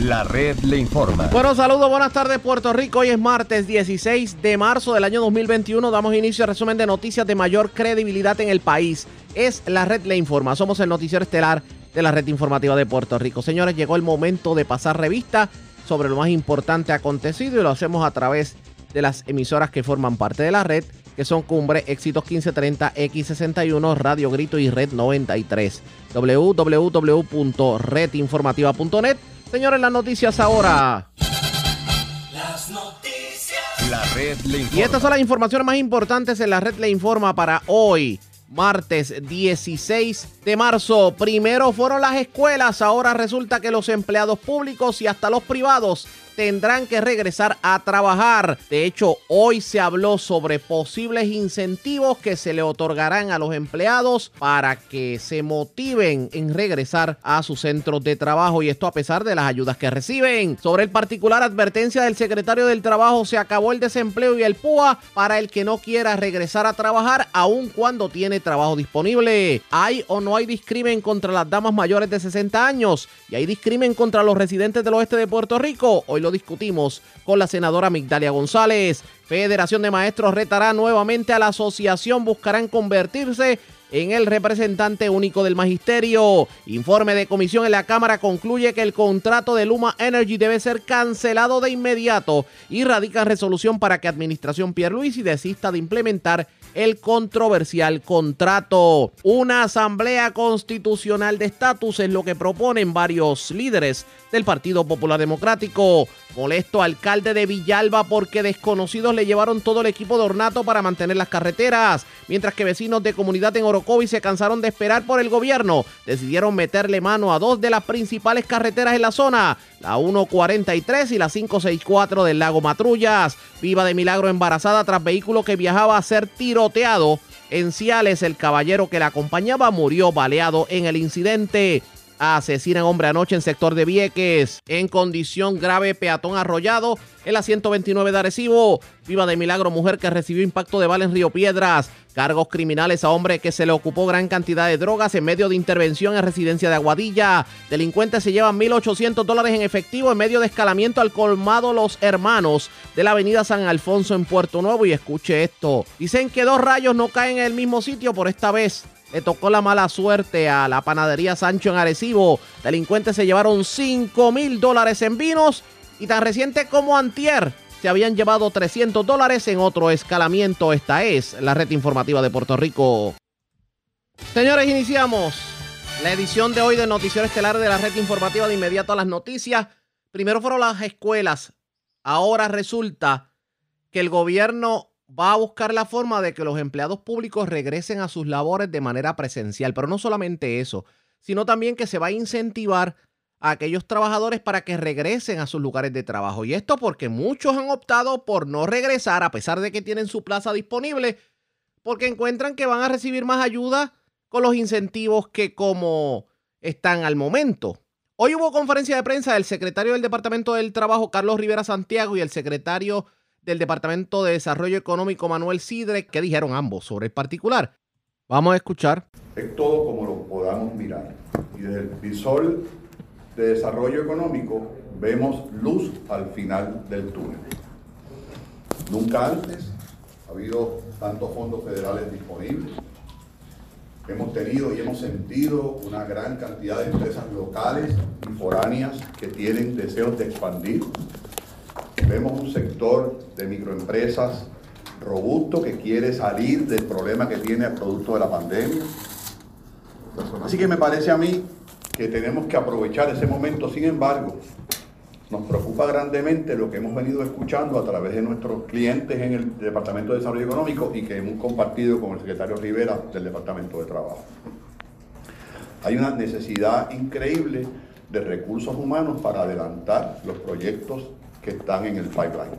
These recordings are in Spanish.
La red le informa. Bueno, saludos, buenas tardes Puerto Rico. Hoy es martes 16 de marzo del año 2021. Damos inicio al resumen de noticias de mayor credibilidad en el país. Es la red le informa. Somos el noticiero estelar de la red informativa de Puerto Rico. Señores, llegó el momento de pasar revista sobre lo más importante acontecido y lo hacemos a través de las emisoras que forman parte de la red, que son Cumbre, Éxitos 1530, X61, Radio Grito y Red 93. www.redinformativa.net Señores, las noticias ahora. Las noticias. La red le informa. Y estas son las informaciones más importantes en la red le informa para hoy, martes 16 de marzo. Primero fueron las escuelas, ahora resulta que los empleados públicos y hasta los privados tendrán que regresar a trabajar. De hecho, hoy se habló sobre posibles incentivos que se le otorgarán a los empleados para que se motiven en regresar a sus centros de trabajo y esto a pesar de las ayudas que reciben. Sobre el particular advertencia del secretario del Trabajo, se acabó el desempleo y el PUA para el que no quiera regresar a trabajar aun cuando tiene trabajo disponible. ¿Hay o no hay discrimen contra las damas mayores de 60 años? ¿Y hay discrimen contra los residentes del oeste de Puerto Rico? Hoy lo discutimos con la senadora Migdalia González. Federación de Maestros retará nuevamente a la asociación, buscarán convertirse en el representante único del magisterio. Informe de comisión en la Cámara concluye que el contrato de Luma Energy debe ser cancelado de inmediato y radica resolución para que Administración Pierluisi desista de implementar el controversial contrato. Una asamblea constitucional de estatus es lo que proponen varios líderes del Partido Popular Democrático. Molesto alcalde de Villalba porque desconocidos le llevaron todo el equipo de ornato para mantener las carreteras, mientras que vecinos de comunidad en Orocovi se cansaron de esperar por el gobierno. Decidieron meterle mano a dos de las principales carreteras en la zona, la 143 y la 564 del lago Matrullas. Viva de milagro embarazada tras vehículo que viajaba a ser tiroteado. En Ciales, el caballero que la acompañaba murió baleado en el incidente. Asesinan hombre anoche en sector de Vieques. En condición grave, peatón arrollado en la 129 de Arecibo. Viva de milagro, mujer que recibió impacto de bala en Río Piedras. Cargos criminales a hombre que se le ocupó gran cantidad de drogas en medio de intervención en residencia de Aguadilla. Delincuentes se llevan 1.800 dólares en efectivo en medio de escalamiento al colmado Los Hermanos de la avenida San Alfonso en Puerto Nuevo. Y escuche esto. Dicen que dos rayos no caen en el mismo sitio por esta vez le tocó la mala suerte a la panadería Sancho en Arecibo. Delincuentes se llevaron 5 mil dólares en vinos y tan reciente como antier se habían llevado 300 dólares en otro escalamiento. Esta es la red informativa de Puerto Rico. Señores, iniciamos la edición de hoy del Noticiero Estelar de la red informativa de inmediato a las noticias. Primero fueron las escuelas. Ahora resulta que el gobierno va a buscar la forma de que los empleados públicos regresen a sus labores de manera presencial. Pero no solamente eso, sino también que se va a incentivar a aquellos trabajadores para que regresen a sus lugares de trabajo. Y esto porque muchos han optado por no regresar a pesar de que tienen su plaza disponible, porque encuentran que van a recibir más ayuda con los incentivos que como están al momento. Hoy hubo conferencia de prensa del secretario del Departamento del Trabajo, Carlos Rivera Santiago, y el secretario del Departamento de Desarrollo Económico Manuel Sidre, que dijeron ambos sobre el particular. Vamos a escuchar. Es todo como lo podamos mirar. Y desde el visor de desarrollo económico vemos luz al final del túnel. Nunca antes ha habido tantos fondos federales disponibles. Hemos tenido y hemos sentido una gran cantidad de empresas locales y foráneas que tienen deseos de expandir Vemos un sector de microempresas robusto que quiere salir del problema que tiene el producto de la pandemia. Así que me parece a mí que tenemos que aprovechar ese momento. Sin embargo, nos preocupa grandemente lo que hemos venido escuchando a través de nuestros clientes en el Departamento de Desarrollo Económico y que hemos compartido con el secretario Rivera del Departamento de Trabajo. Hay una necesidad increíble de recursos humanos para adelantar los proyectos que están en el pipeline.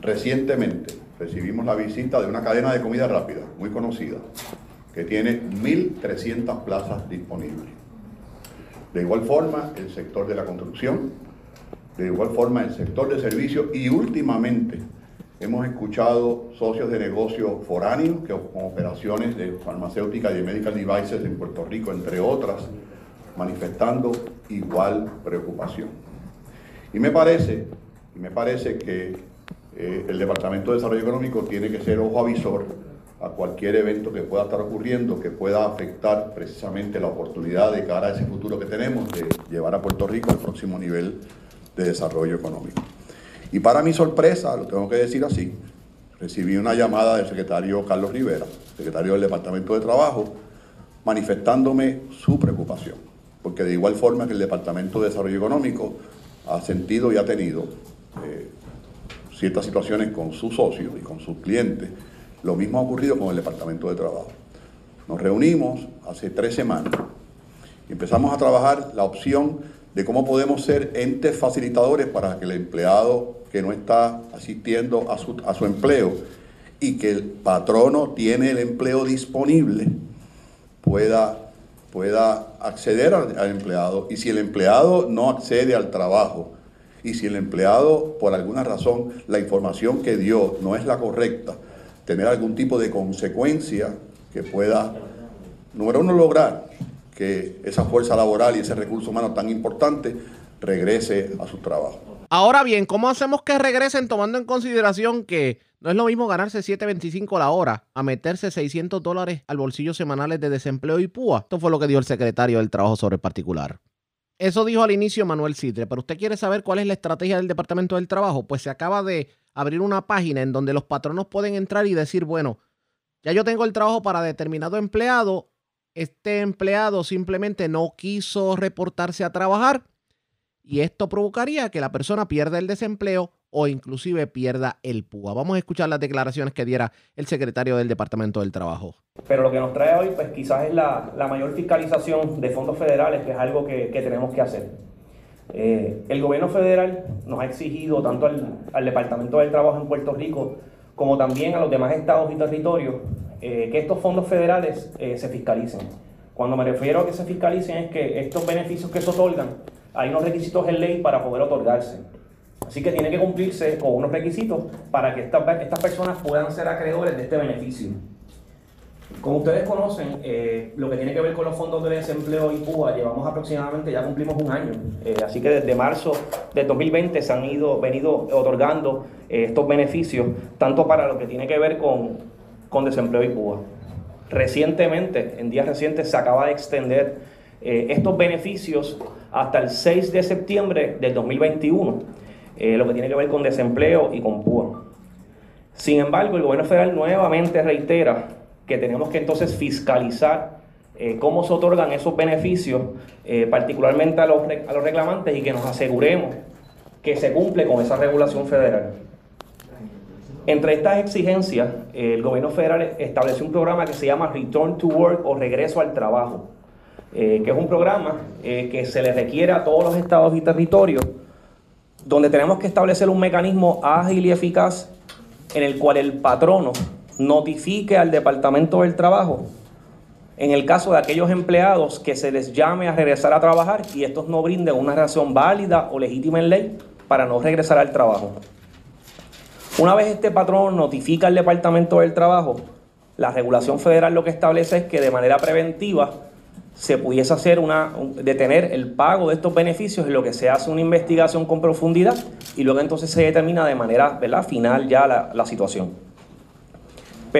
Recientemente recibimos la visita de una cadena de comida rápida muy conocida que tiene 1.300 plazas disponibles. De igual forma, el sector de la construcción, de igual forma el sector de servicios y últimamente hemos escuchado socios de negocio foráneos que con operaciones de farmacéutica y de medical devices en Puerto Rico, entre otras, manifestando igual preocupación. Y me parece, me parece que eh, el Departamento de Desarrollo Económico tiene que ser ojo avisor a cualquier evento que pueda estar ocurriendo, que pueda afectar precisamente la oportunidad de cara a ese futuro que tenemos de llevar a Puerto Rico al próximo nivel de desarrollo económico. Y para mi sorpresa, lo tengo que decir así, recibí una llamada del secretario Carlos Rivera, secretario del Departamento de Trabajo, manifestándome su preocupación, porque de igual forma que el Departamento de Desarrollo Económico ha sentido y ha tenido eh, ciertas situaciones con sus socios y con sus clientes, lo mismo ha ocurrido con el Departamento de Trabajo. Nos reunimos hace tres semanas y empezamos a trabajar la opción de cómo podemos ser entes facilitadores para que el empleado que no está asistiendo a su, a su empleo y que el patrono tiene el empleo disponible pueda, pueda acceder al, empleado. Y si el empleado no accede al trabajo, y si el empleado, por alguna razón, la información que dio no es la correcta, tener algún tipo de consecuencia que pueda, número uno, lograr que esa fuerza laboral y ese recurso humano tan importante regrese a su trabajo. Ahora bien, ¿cómo hacemos que regresen tomando en consideración que no es lo mismo ganarse 7.25 la hora a meterse 600 dólares al bolsillo semanales de desempleo y púa? Esto fue lo que dijo el secretario del Trabajo sobre particular. Eso dijo al inicio Manuel Citre, pero usted quiere saber cuál es la estrategia del Departamento del Trabajo, pues se acaba de abrir una página en donde los patronos pueden entrar y decir, bueno, ya yo tengo el trabajo para determinado empleado, este empleado simplemente no quiso reportarse a trabajar y esto provocaría que la persona pierda el desempleo o inclusive pierda el PUA. Vamos a escuchar las declaraciones que diera el secretario del Departamento del Trabajo. Pero lo que nos trae hoy, pues quizás es la, mayor fiscalización de fondos federales, que es algo que, tenemos que hacer. Eh, el gobierno federal nos ha exigido tanto al, al, Departamento del Trabajo en Puerto Rico como también a los demás estados y territorios eh, que estos fondos federales eh, se fiscalicen. Cuando me refiero a que se fiscalicen es que estos beneficios que se otorgan, hay unos requisitos en ley para poder otorgarse. Así que tiene que cumplirse con unos requisitos para que estas, estas personas puedan ser acreedores de este beneficio. Como ustedes conocen, eh, lo que tiene que ver con los fondos de desempleo y PUA, llevamos aproximadamente, ya cumplimos un año. Eh, así que desde marzo de 2020 se han ido, venido otorgando eh, estos beneficios, tanto para lo que tiene que ver con, con desempleo y PUA. Recientemente, en días recientes, se acaba de extender estos beneficios hasta el 6 de septiembre del 2021, lo que tiene que ver con desempleo y con PUA. Sin embargo, el gobierno federal nuevamente reitera que tenemos que entonces fiscalizar eh, cómo se otorgan esos beneficios, eh, particularmente a los, a los reclamantes, y que nos aseguremos que se cumple con esa regulación federal. Entre estas exigencias, eh, el gobierno federal estableció un programa que se llama Return to Work o Regreso al Trabajo, que es un programa que se le requiere a todos los estados y territorios, donde tenemos que establecer un mecanismo ágil y eficaz en el cual el patrono notifique al Departamento del Trabajo en el caso de aquellos empleados que se les llame a regresar a trabajar y estos no brinden una razón válida o legítima en ley para no regresar al trabajo. Una vez este patrón notifica al Departamento del Trabajo, la regulación federal lo que establece es que de manera preventiva se pudiese hacer una, detener el pago de estos beneficios en lo que se hace una investigación con profundidad y luego entonces se determina de manera ¿verdad? final ya la, la situación.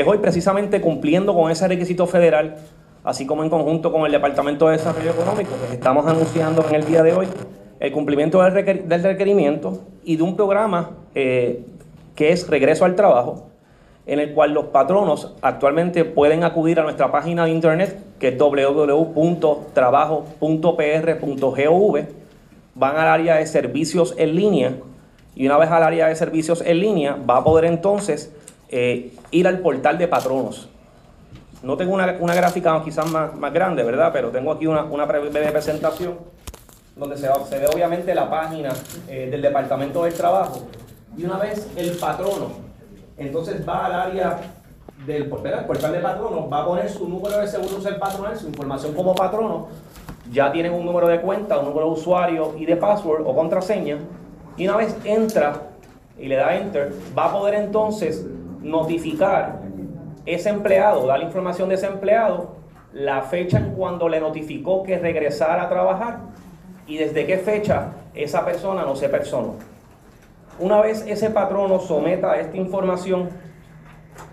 Hoy, precisamente cumpliendo con ese requisito federal, así como en conjunto con el Departamento de Desarrollo Económico, pues estamos anunciando en el día de hoy el cumplimiento del, requerimiento y de un programa eh, que es Regreso al Trabajo, en el cual los patronos actualmente pueden acudir a nuestra página de internet, que es www.trabajo.pr.gov, van al área de servicios en línea, y una vez al área de servicios en línea, va a poder entonces eh, ir al portal de patronos. No tengo una, gráfica quizás más, más, grande, ¿verdad? Pero tengo aquí una, una breve presentación donde se, se, ve obviamente la página eh, del Departamento del Trabajo. Y una vez el patrono, entonces va al área del portal de patrono, va a poner su número de seguro social patronal, su información como patrono, ya tienen un número de cuenta, un número de usuario y de password o contraseña, y una vez entra y le da enter, va a poder entonces notificar ese empleado, dar la información de ese empleado, la fecha en cuando le notificó que regresara a trabajar y desde qué fecha esa persona no se personó. Una vez ese patrono someta esta información,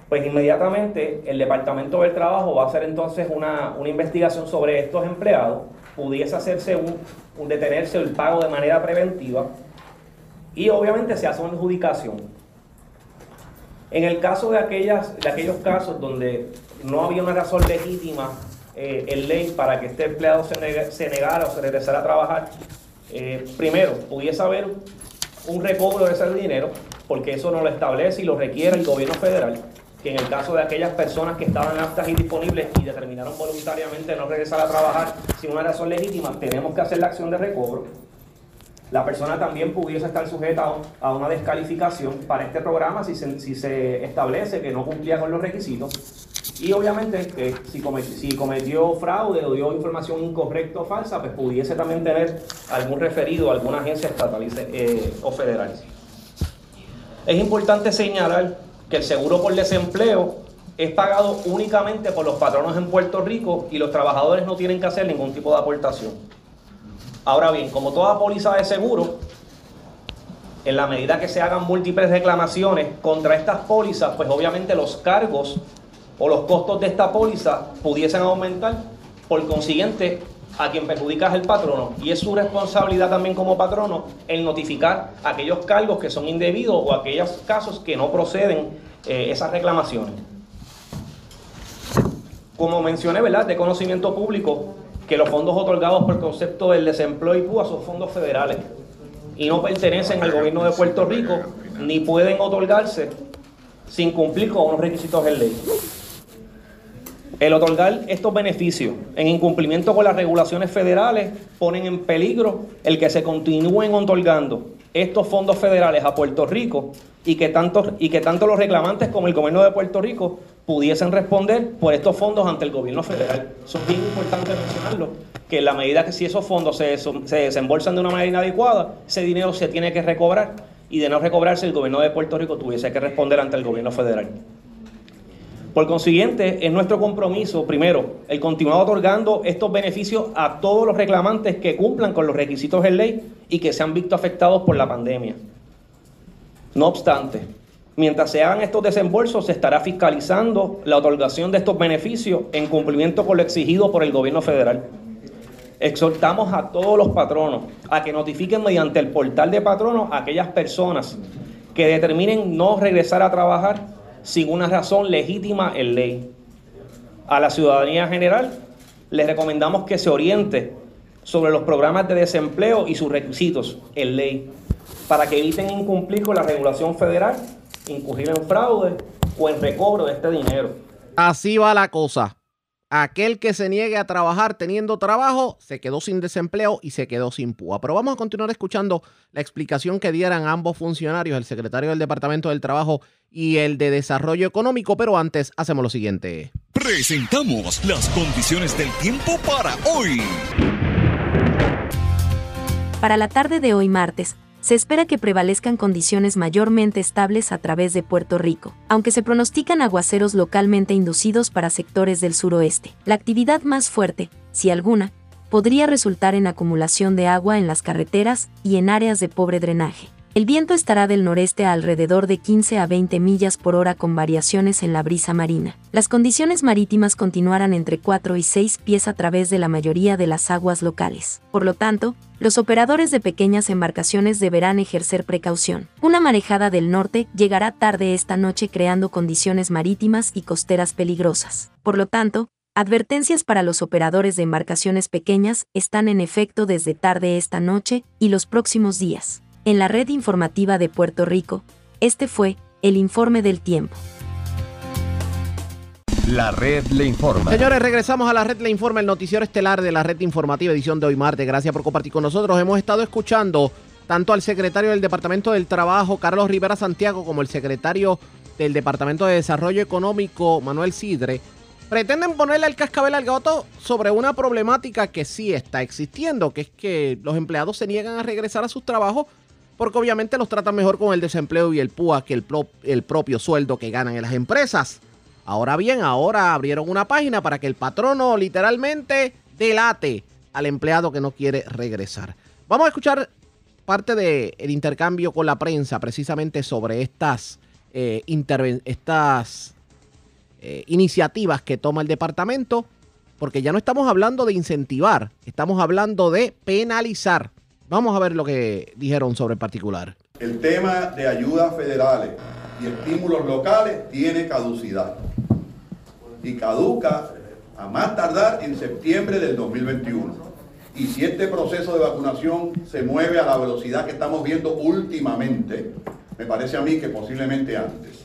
pues inmediatamente el Departamento del Trabajo va a hacer entonces una, investigación sobre estos empleados, pudiese hacerse un, un, detenerse el pago de manera preventiva y obviamente se hace una adjudicación. En el caso de, aquellas, de aquellos casos donde no había una razón legítima eh, en ley para que este empleado se, negara o se regresara a trabajar, eh, primero, pudiese haber un recobro de ese dinero, porque eso no lo establece y lo requiere el gobierno federal, que en el caso de aquellas personas que estaban aptas y disponibles y determinaron voluntariamente no regresar a trabajar sin una razón legítima, tenemos que hacer la acción de recobro. La persona también pudiese estar sujeta a una descalificación para este programa si se, si se establece que no cumplía con los requisitos. Y obviamente que si, cometió, si cometió fraude o dio información incorrecta o falsa, pues pudiese también tener algún referido a alguna agencia estatal eh, o federal. Es importante señalar que el seguro por desempleo es pagado únicamente por los patronos en Puerto Rico y los trabajadores no tienen que hacer ningún tipo de aportación. Ahora bien, como toda póliza de seguro, en la medida que se hagan múltiples reclamaciones contra estas pólizas, pues obviamente los cargos o los costos de esta póliza pudiesen aumentar. Por consiguiente, a quien perjudica es el patrono y es su responsabilidad también como patrono el notificar aquellos cargos que son indebidos o aquellos casos que no proceden eh, esas reclamaciones. Como mencioné, ¿verdad? De conocimiento público, que los fondos otorgados por concepto del desempleo y PUA son fondos federales y no pertenecen al gobierno de Puerto Rico ni pueden otorgarse sin cumplir con unos requisitos en ley. El otorgar estos beneficios en incumplimiento con las regulaciones federales ponen en peligro el que se continúen otorgando estos fondos federales a Puerto Rico y que, tanto, y que tanto los reclamantes como el gobierno de Puerto Rico pudiesen responder por estos fondos ante el gobierno federal. Eso es bien importante mencionarlo, que en la medida que si esos fondos se, se desembolsan de una manera inadecuada, ese dinero se tiene que recobrar y de no recobrarse el gobierno de Puerto Rico tuviese que responder ante el gobierno federal. Por consiguiente, es nuestro compromiso, primero, el continuar otorgando estos beneficios a todos los reclamantes que cumplan con los requisitos de ley y que se han visto afectados por la pandemia. No obstante, mientras se hagan estos desembolsos, se estará fiscalizando la otorgación de estos beneficios en cumplimiento con lo exigido por el gobierno federal. Exhortamos a todos los patronos a que notifiquen mediante el portal de patronos a aquellas personas que determinen no regresar a trabajar sin una razón legítima en ley. A la ciudadanía general les recomendamos que se oriente sobre los programas de desempleo y sus requisitos en ley para que eviten incumplir con la regulación federal, incurrir en fraude o en recobro de este dinero. Así va la cosa. Aquel que se niegue a trabajar teniendo trabajo se quedó sin desempleo y se quedó sin púa. Pero vamos a continuar escuchando la explicación que dieran ambos funcionarios, el secretario del Departamento del Trabajo y el de Desarrollo Económico. Pero antes hacemos lo siguiente. Presentamos las condiciones del tiempo para hoy. Para la tarde de hoy martes se espera que prevalezcan condiciones mayormente estables a través de Puerto Rico, aunque se pronostican aguaceros localmente inducidos para sectores del suroeste. La actividad más fuerte, si alguna, podría resultar en acumulación de agua en las carreteras y en áreas de pobre drenaje. El viento estará del noreste a alrededor de 15 a 20 millas por hora con variaciones en la brisa marina. Las condiciones marítimas continuarán entre 4 y 6 pies a través de la mayoría de las aguas locales. Por lo tanto, los operadores de pequeñas embarcaciones deberán ejercer precaución. Una marejada del norte llegará tarde esta noche creando condiciones marítimas y costeras peligrosas. Por lo tanto, Advertencias para los operadores de embarcaciones pequeñas están en efecto desde tarde esta noche y los próximos días. En la red informativa de Puerto Rico, este fue el informe del tiempo. La red le informa. Señores, regresamos a la red le informa, el noticiero estelar de la red informativa edición de hoy martes. Gracias por compartir con nosotros. Hemos estado escuchando tanto al secretario del Departamento del Trabajo, Carlos Rivera Santiago, como el secretario del Departamento de Desarrollo Económico, Manuel Sidre. Pretenden ponerle el cascabel al gato sobre una problemática que sí está existiendo, que es que los empleados se niegan a regresar a sus trabajos porque obviamente los tratan mejor con el desempleo y el PUA que el, el propio sueldo que ganan en las empresas. Ahora bien, ahora abrieron una página para que el patrono literalmente delate al empleado que no quiere regresar. Vamos a escuchar parte del intercambio con la prensa precisamente sobre estas, eh, estas eh, iniciativas que toma el departamento, porque ya no estamos hablando de incentivar, estamos hablando de penalizar. Vamos a ver lo que dijeron sobre el particular. El tema de ayudas federales y estímulos locales tiene caducidad. Y caduca a más tardar en septiembre del 2021. Y si este proceso de vacunación se mueve a la velocidad que estamos viendo últimamente, me parece a mí que posiblemente antes.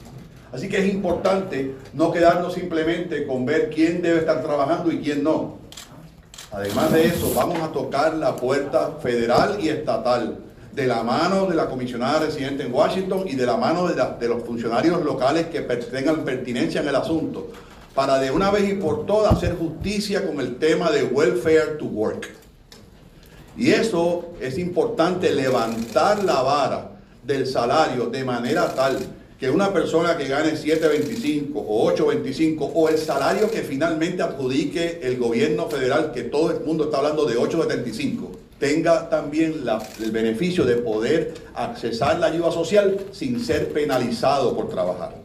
Así que es importante no quedarnos simplemente con ver quién debe estar trabajando y quién no. Además de eso, vamos a tocar la puerta federal y estatal, de la mano de la comisionada residente en Washington y de la mano de, los funcionarios locales que tengan pertinencia en el asunto, para de una vez y por todas hacer justicia con el tema de welfare to work. Y eso es importante, levantar la vara del salario de manera tal que una persona que gane 7.25 o 8.25 o el salario que finalmente adjudique el gobierno federal, que todo el mundo está hablando de 8.75, tenga también el beneficio de poder accesar la ayuda social sin ser penalizado por trabajar.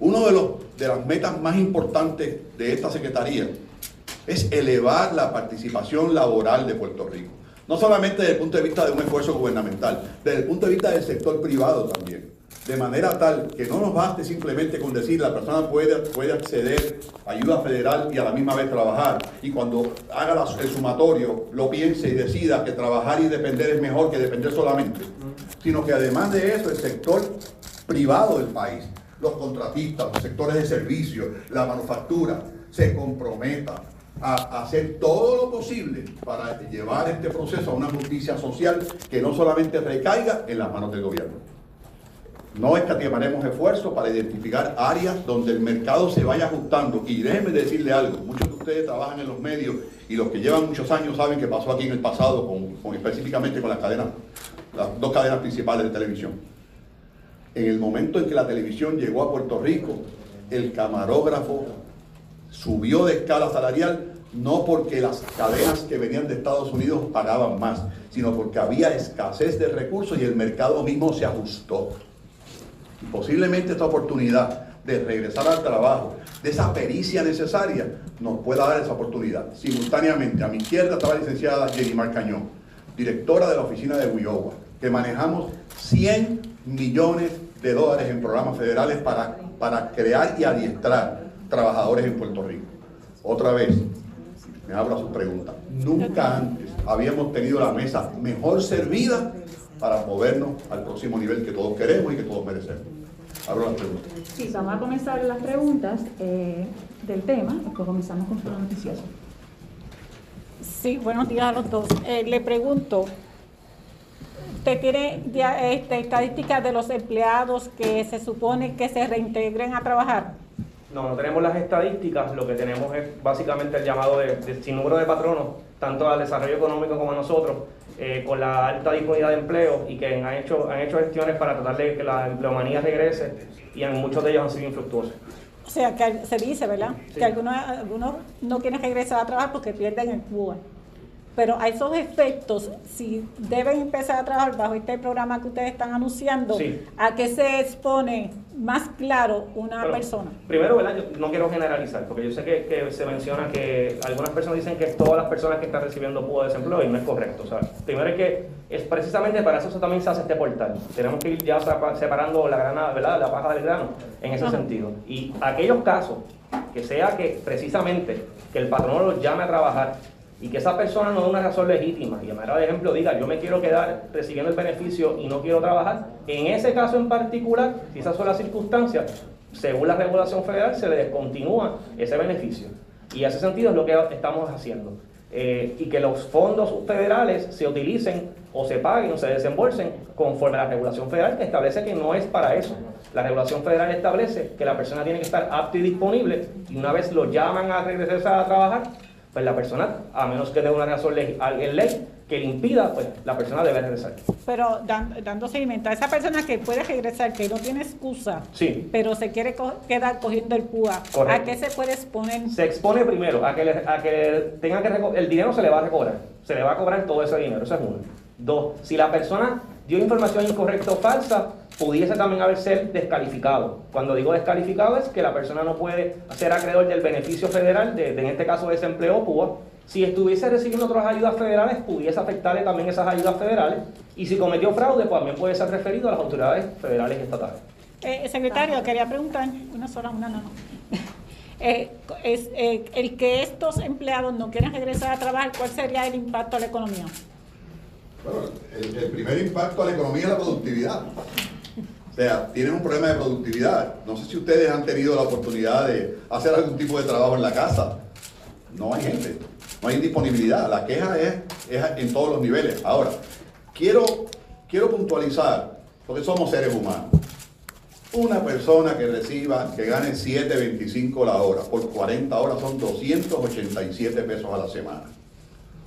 Uno de, los, de las metas más importantes de esta Secretaría es elevar la participación laboral de Puerto Rico. No solamente desde el punto de vista de un esfuerzo gubernamental, desde el punto de vista del sector privado también de manera tal que no nos baste simplemente con decir la persona puede, puede acceder a ayuda federal y a la misma vez trabajar. Y cuando haga el sumatorio lo piense y decida que trabajar y depender es mejor que depender solamente. Sino que además de eso el sector privado del país, los contratistas, los sectores de servicios, la manufactura, se comprometa a hacer todo lo posible para llevar este proceso a una justicia social que no solamente recaiga en las manos del gobierno. No escatimaremos esfuerzos para identificar áreas donde el mercado se vaya ajustando. Y déjenme decirle algo, muchos de ustedes trabajan en los medios y los que llevan muchos años saben qué pasó aquí en el pasado, con, específicamente con las cadenas, las dos cadenas principales de televisión. En el momento en que la televisión llegó a Puerto Rico, el camarógrafo subió de escala salarial no porque las cadenas que venían de Estados Unidos pagaban más, sino porque había escasez de recursos y el mercado mismo se ajustó posiblemente esta oportunidad de regresar al trabajo, de esa pericia necesaria, nos pueda dar esa oportunidad. Simultáneamente, a mi izquierda estaba la licenciada Jenny Cañón, directora de la oficina de Huyowa, que manejamos 100 millones de dólares en programas federales para, para crear y adiestrar trabajadores en Puerto Rico. Otra vez, me abro a su pregunta. Nunca antes habíamos tenido la mesa mejor servida para movernos al próximo nivel que todos queremos y que todos merecemos. Abro las preguntas. Sí, vamos a comenzar las preguntas eh, del tema, después comenzamos con su noticioso. Sí, buenos días a los dos. Eh, le pregunto, ¿usted tiene ya este, estadísticas de los empleados que se supone que se reintegren a trabajar? No, no tenemos las estadísticas, lo que tenemos es básicamente el llamado de, de sin número de patronos, tanto al desarrollo económico como a nosotros, eh, con la alta disponibilidad de empleo y que han hecho, han hecho gestiones para tratar de que la empleomanía regrese y en muchos de ellos han sido infructuosos. O sea, que se dice, ¿verdad? Que algunos, algunos no quieren regresar a trabajar porque pierden el Cuba. Pero a esos efectos, si deben empezar a trabajar bajo este programa que ustedes están anunciando, ¿a qué se expone más claro una persona? Primero, ¿verdad? Yo no quiero generalizar, porque yo sé que, se menciona que algunas personas dicen que todas las personas que están recibiendo pudo desempleo y no es correcto. O sea, primero es que es precisamente para eso también se hace este portal. Tenemos que ir ya separando la granada, ¿verdad? La paja del grano en ese sentido. Y aquellos casos que sea que precisamente que el patrón los llame a trabajar y que esa persona no dé una razón legítima y a manera de ejemplo diga yo me quiero quedar recibiendo el beneficio y no quiero trabajar, en ese caso en particular, si esas son las circunstancias, según la regulación federal se le descontinúa ese beneficio. Y ese sentido es lo que estamos haciendo. Eh, y que los fondos federales se utilicen o se paguen o se desembolsen conforme a la regulación federal que establece que no es para eso. La regulación federal establece que la persona tiene que estar apta y disponible y una vez lo llaman a regresar a trabajar, pues la persona, a menos que tenga una razón ley, en ley, que le impida, pues la persona debe regresar. Pero dando seguimiento a esa persona que puede regresar, que no tiene excusa, sí. pero se quiere quedar cogiendo el púa, ¿a qué se puede exponer? Se expone primero a que, a que tenga que el dinero se le va a recobrar, se le va a cobrar todo ese dinero, eso es uno. Dos, si la persona dio información incorrecta o falsa, pudiese también haber ser descalificado. Cuando digo descalificado es que la persona no puede ser acreedor del beneficio federal, de, en este caso desempleo PUA, si estuviese recibiendo otras ayudas federales, pudiese afectarle también esas ayudas federales. Y si cometió fraude, pues también puede ser referido a las autoridades federales y estatales. Eh, secretario, quería preguntar, una sola, una no, no. Eh, es, eh, el que estos empleados no quieren regresar a trabajar, ¿cuál sería el impacto a la economía? Bueno, el, primer impacto a la economía es la productividad. O sea, tienen un problema de productividad. No sé si ustedes han tenido la oportunidad de hacer algún tipo de trabajo en la casa. No hay gente no hay disponibilidad. La queja es, en todos los niveles. Ahora, quiero, quiero puntualizar, porque somos seres humanos. Una persona que reciba, que gane 7.25 la hora, por 40 horas son 287 pesos a la semana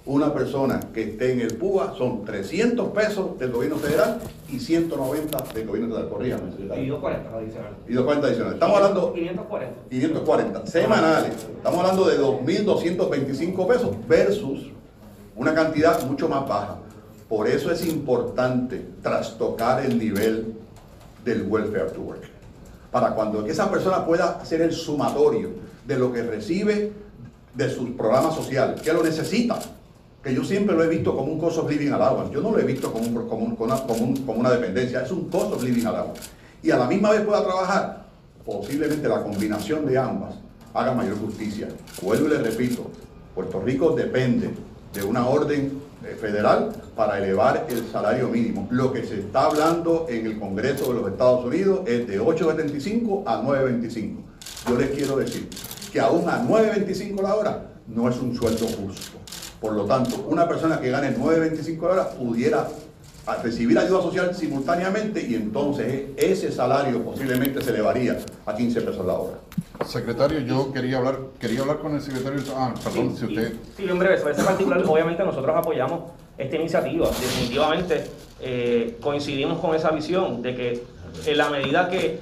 una persona que esté en el PUA son 300 pesos del gobierno federal y 190 del gobierno federal. Corríjame, Y 240 adicionales. Y 240 adicionales. Estamos hablando... 540. 540 semanales. Estamos hablando de 2.225 pesos versus una cantidad mucho más baja. Por eso es importante trastocar el nivel del welfare to work. Para cuando esa persona pueda hacer el sumatorio de lo que recibe de su programa social, que lo necesita que yo siempre lo he visto como un cost of living allowance. Yo no lo he visto como, como, una, como, una, dependencia, es un cost of living allowance. Y a la misma vez pueda trabajar, posiblemente la combinación de ambas haga mayor justicia. Vuelvo y le repito, Puerto Rico depende de una orden eh, federal para elevar el salario mínimo. Lo que se está hablando en el Congreso de los Estados Unidos es de 8.75 a 9.25. Yo les quiero decir que aún a 9.25 la hora no es un sueldo justo. Por lo tanto, una persona que gane 9.25 horas pudiera recibir ayuda social simultáneamente y entonces ese salario posiblemente se elevaría a 15 pesos la hora. Secretario, yo quería hablar, quería hablar con el secretario. Ah, perdón, si usted. Sí, en breve, sobre ese particular, obviamente nosotros apoyamos esta iniciativa. Definitivamente eh, coincidimos con esa visión de que en la medida que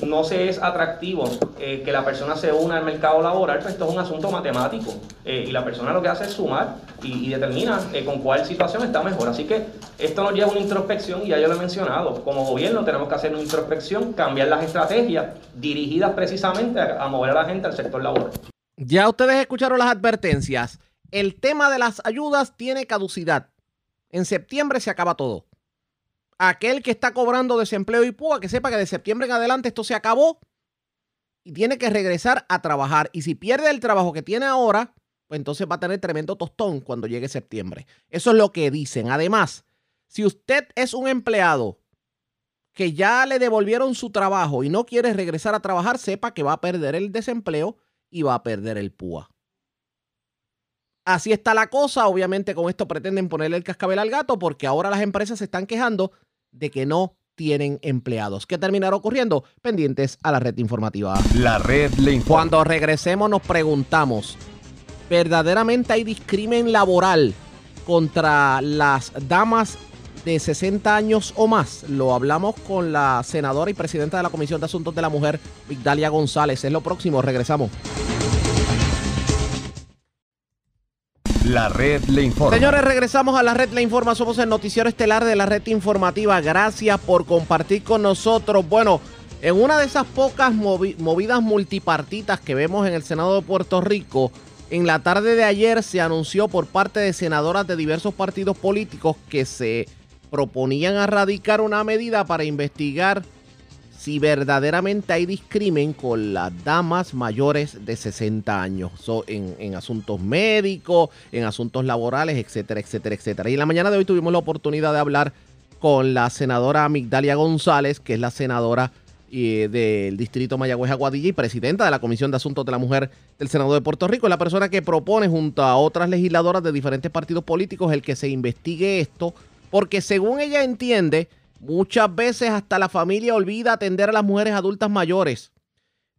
no se es atractivo eh, que la persona se una al mercado laboral, pues esto es un asunto matemático. Eh, y la persona lo que hace es sumar y, determina eh, con cuál situación está mejor. Así que esto nos lleva a una introspección, y ya yo lo he mencionado. Como gobierno tenemos que hacer una introspección, cambiar las estrategias dirigidas precisamente a, a mover a la gente al sector laboral. Ya ustedes escucharon las advertencias. El tema de las ayudas tiene caducidad. En septiembre se acaba todo aquel que está cobrando desempleo y púa, que sepa que de septiembre en adelante esto se acabó y tiene que regresar a trabajar. Y si pierde el trabajo que tiene ahora, pues entonces va a tener tremendo tostón cuando llegue septiembre. Eso es lo que dicen. Además, si usted es un empleado que ya le devolvieron su trabajo y no quiere regresar a trabajar, sepa que va a perder el desempleo y va a perder el púa. Así está la cosa. Obviamente con esto pretenden ponerle el cascabel al gato porque ahora las empresas se están quejando de que no tienen empleados. ¿Qué terminará ocurriendo? Pendientes a la red informativa. La red le Cuando regresemos nos preguntamos, ¿verdaderamente hay discrimen laboral contra las damas de 60 años o más? Lo hablamos con la senadora y presidenta de la Comisión de Asuntos de la Mujer, Vigdalia González. Es lo próximo, regresamos. La red le informa. Señores, regresamos a la red le informa. Somos el noticiero estelar de la red informativa. Gracias por compartir con nosotros. Bueno, en una de esas pocas movidas multipartitas que vemos en el Senado de Puerto Rico, en la tarde de ayer se anunció por parte de senadoras de diversos partidos políticos que se proponían a radicar una medida para investigar si verdaderamente hay discrimen con las damas mayores de 60 años en, asuntos médicos, en asuntos laborales, etcétera, etcétera, etcétera. Y en la mañana de hoy tuvimos la oportunidad de hablar con la senadora Migdalia González, que es la senadora eh, del distrito Mayagüez Aguadilla y presidenta de la Comisión de Asuntos de la Mujer del Senado de Puerto Rico, la persona que propone junto a otras legisladoras de diferentes partidos políticos el que se investigue esto, porque según ella entiende, Muchas veces hasta la familia olvida atender a las mujeres adultas mayores.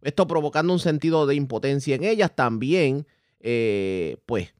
Esto provocando un sentido de impotencia en ellas. También, eh, pues,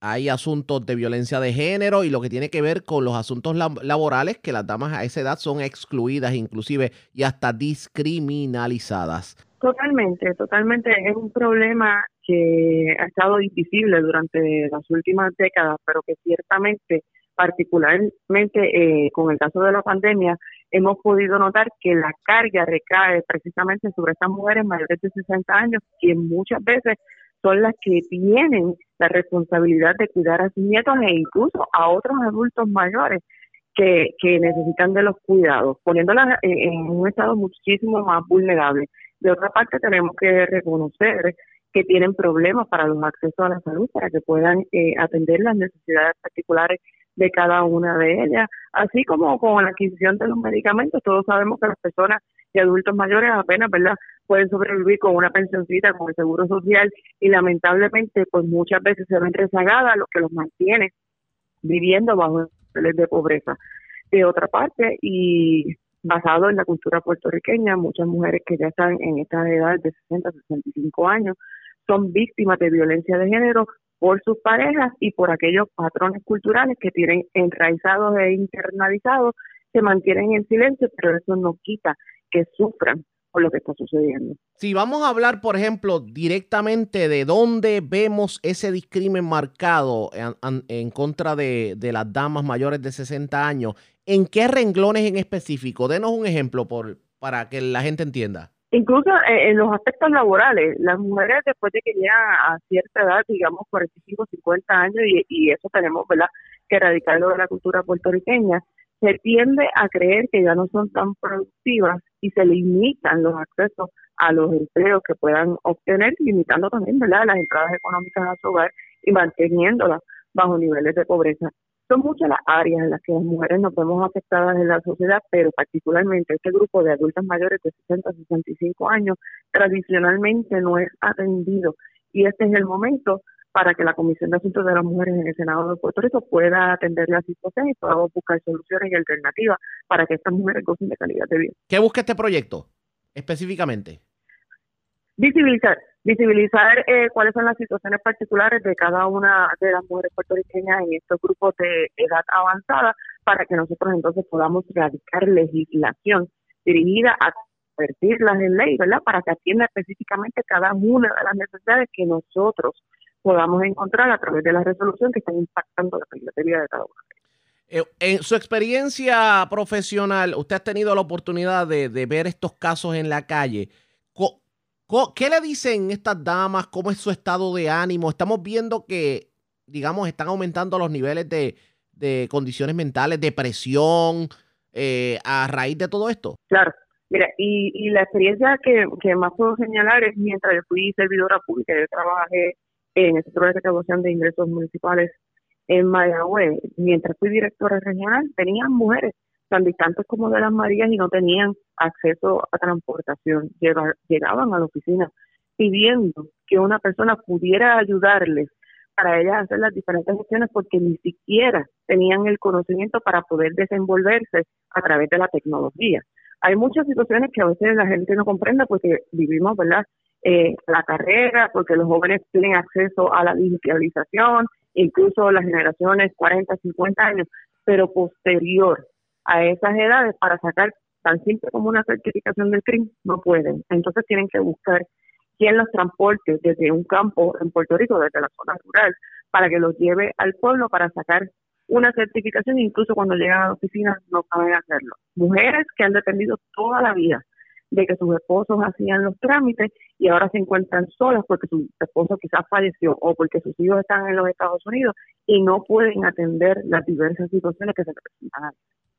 hay asuntos de violencia de género y lo que tiene que ver con los asuntos laborales, que las damas a esa edad son excluidas inclusive y hasta discriminalizadas. Totalmente, totalmente. Es un problema que ha estado invisible durante las últimas décadas, pero que ciertamente, particularmente eh, con el caso de la pandemia, hemos podido notar que la carga recae precisamente sobre estas mujeres mayores de 60 años, quien muchas veces son las que tienen la responsabilidad de cuidar a sus nietos e incluso a otros adultos mayores que, que necesitan de los cuidados, poniéndolas en, un estado muchísimo más vulnerable. De otra parte, tenemos que reconocer que tienen problemas para los accesos a la salud, para que puedan eh, atender las necesidades particulares de cada una de ellas, así como con la adquisición de los medicamentos. Todos sabemos que las personas y adultos mayores apenas, ¿verdad?, pueden sobrevivir con una pensioncita, con el seguro social y lamentablemente, pues muchas veces se ven rezagadas, lo que los mantiene viviendo bajo niveles de pobreza. De otra parte, y basado en la cultura puertorriqueña, muchas mujeres que ya están en esta edad de 60, 65 años son víctimas de violencia de género por sus parejas y por aquellos patrones culturales que tienen enraizados e internalizados, se mantienen en silencio, pero eso no quita que sufran por lo que está sucediendo. Si vamos a hablar, por ejemplo, directamente de dónde vemos ese discrimen marcado en, contra de, las damas mayores de 60 años, ¿en qué renglones en específico? Denos un ejemplo por, para que la gente entienda. Incluso en los aspectos laborales, las mujeres después de que llegan a cierta edad, digamos 45, 50 años, y, y eso tenemos ¿verdad? que erradicarlo de la cultura puertorriqueña, se tiende a creer que ya no son tan productivas y se limitan los accesos a los empleos que puedan obtener, limitando también ¿verdad? las entradas económicas a su hogar y manteniéndolas bajo niveles de pobreza. Son muchas las áreas en las que las mujeres nos vemos afectadas en la sociedad, pero particularmente este grupo de adultas mayores de 60 a 65 años tradicionalmente no es atendido y este es el momento para que la Comisión de Asuntos de las Mujeres en el Senado de Puerto Rico pueda atender la situación y podamos buscar soluciones y alternativas para que estas mujeres gocen de calidad de vida. ¿Qué busca este proyecto específicamente? Visibilizar, visibilizar eh, cuáles son las situaciones particulares de cada una de las mujeres puertorriqueñas en estos grupos de edad avanzada para que nosotros entonces podamos radicar legislación dirigida a convertirlas en ley, ¿verdad? Para que atienda específicamente cada una de las necesidades que nosotros podamos encontrar a través de la resolución que están impactando la vida de cada uno. Eh, en su experiencia profesional, usted ha tenido la oportunidad de, ver estos casos en la calle. ¿Qué le dicen estas damas? ¿Cómo es su estado de ánimo? Estamos viendo que, digamos, están aumentando los niveles de, condiciones mentales, depresión, eh, a raíz de todo esto. Claro. Mira, y, la experiencia que, que, más puedo señalar es mientras yo fui servidora pública, yo trabajé en el Centro de Recaudación de Ingresos Municipales en Mayagüez. Mientras fui directora regional, tenían mujeres tan distantes como de las Marías y no tenían acceso a transportación. Llegaban a la oficina pidiendo que una persona pudiera ayudarles para ellas hacer las diferentes gestiones porque ni siquiera tenían el conocimiento para poder desenvolverse a través de la tecnología. Hay muchas situaciones que a veces la gente no comprende porque vivimos, ¿verdad?, eh, la carrera, porque los jóvenes tienen acceso a la digitalización, incluso las generaciones 40, 50 años, pero posterior a esas edades para sacar tan simple como una certificación del CRIM, no pueden. Entonces tienen que buscar quién los transporte desde un campo en Puerto Rico, desde la zona rural, para que los lleve al pueblo para sacar una certificación, incluso cuando llegan a la oficina no saben hacerlo. Mujeres que han dependido toda la vida de que sus esposos hacían los trámites y ahora se encuentran solas porque su esposo quizás falleció o porque sus hijos están en los Estados Unidos y no pueden atender las diversas situaciones que se presentan.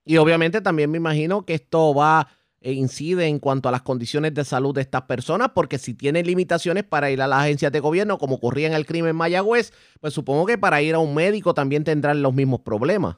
Y obviamente también me imagino que esto va e incide en cuanto a las condiciones de salud de estas personas, porque si tienen limitaciones para ir a las agencias de gobierno, como ocurría en el crimen Mayagüez, pues supongo que para ir a un médico también tendrán los mismos problemas.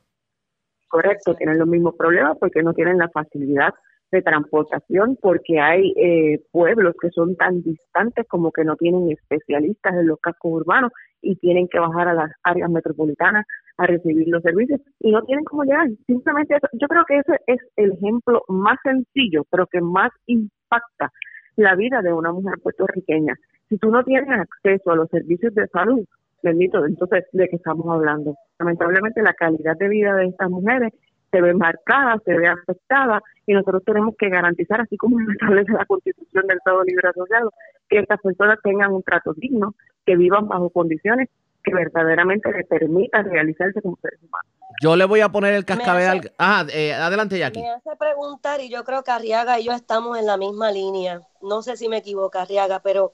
Correcto, tienen los mismos problemas porque no tienen la facilidad de transportación porque hay eh, pueblos que son tan distantes como que no tienen especialistas en los cascos urbanos y tienen que bajar a las áreas metropolitanas a recibir los servicios y no tienen cómo llegar. Simplemente eso, yo creo que ese es el ejemplo más sencillo, pero que más impacta la vida de una mujer puertorriqueña. Si tú no tienes acceso a los servicios de salud, Bendito, entonces, ¿de qué estamos hablando? Lamentablemente la calidad de vida de estas mujeres se ve marcada, se ve afectada y nosotros tenemos que garantizar, así como establece la Constitución del Estado Libre Asociado, que estas personas tengan un trato digno, que vivan bajo condiciones que verdaderamente les permitan realizarse como seres humanos. Yo le voy a poner el cascabel Ah, eh, adelante, Jackie. Me hace preguntar, y yo creo que Arriaga y yo estamos en la misma línea. No sé si me equivoco, Arriaga, pero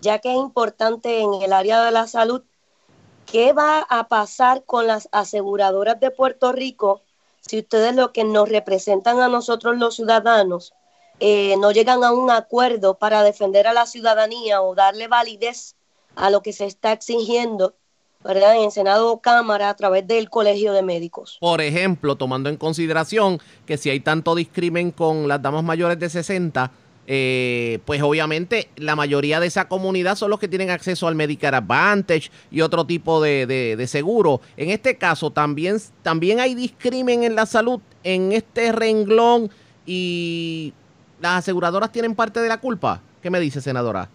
ya que es importante en el área de la salud, ¿qué va a pasar con las aseguradoras de Puerto Rico si ustedes lo que nos representan a nosotros los ciudadanos eh, no llegan a un acuerdo para defender a la ciudadanía o darle validez a lo que se está exigiendo ¿verdad? En Senado o Cámara a través del Colegio de Médicos. Por ejemplo, tomando en consideración que si hay tanto discrimen con las damas mayores de 60, eh, pues obviamente la mayoría de esa comunidad son los que tienen acceso al Medicare Advantage y otro tipo de, de, seguro. En este caso, también, también hay discrimen en la salud en este renglón y las aseguradoras tienen parte de la culpa. ¿Qué me dice, senadora?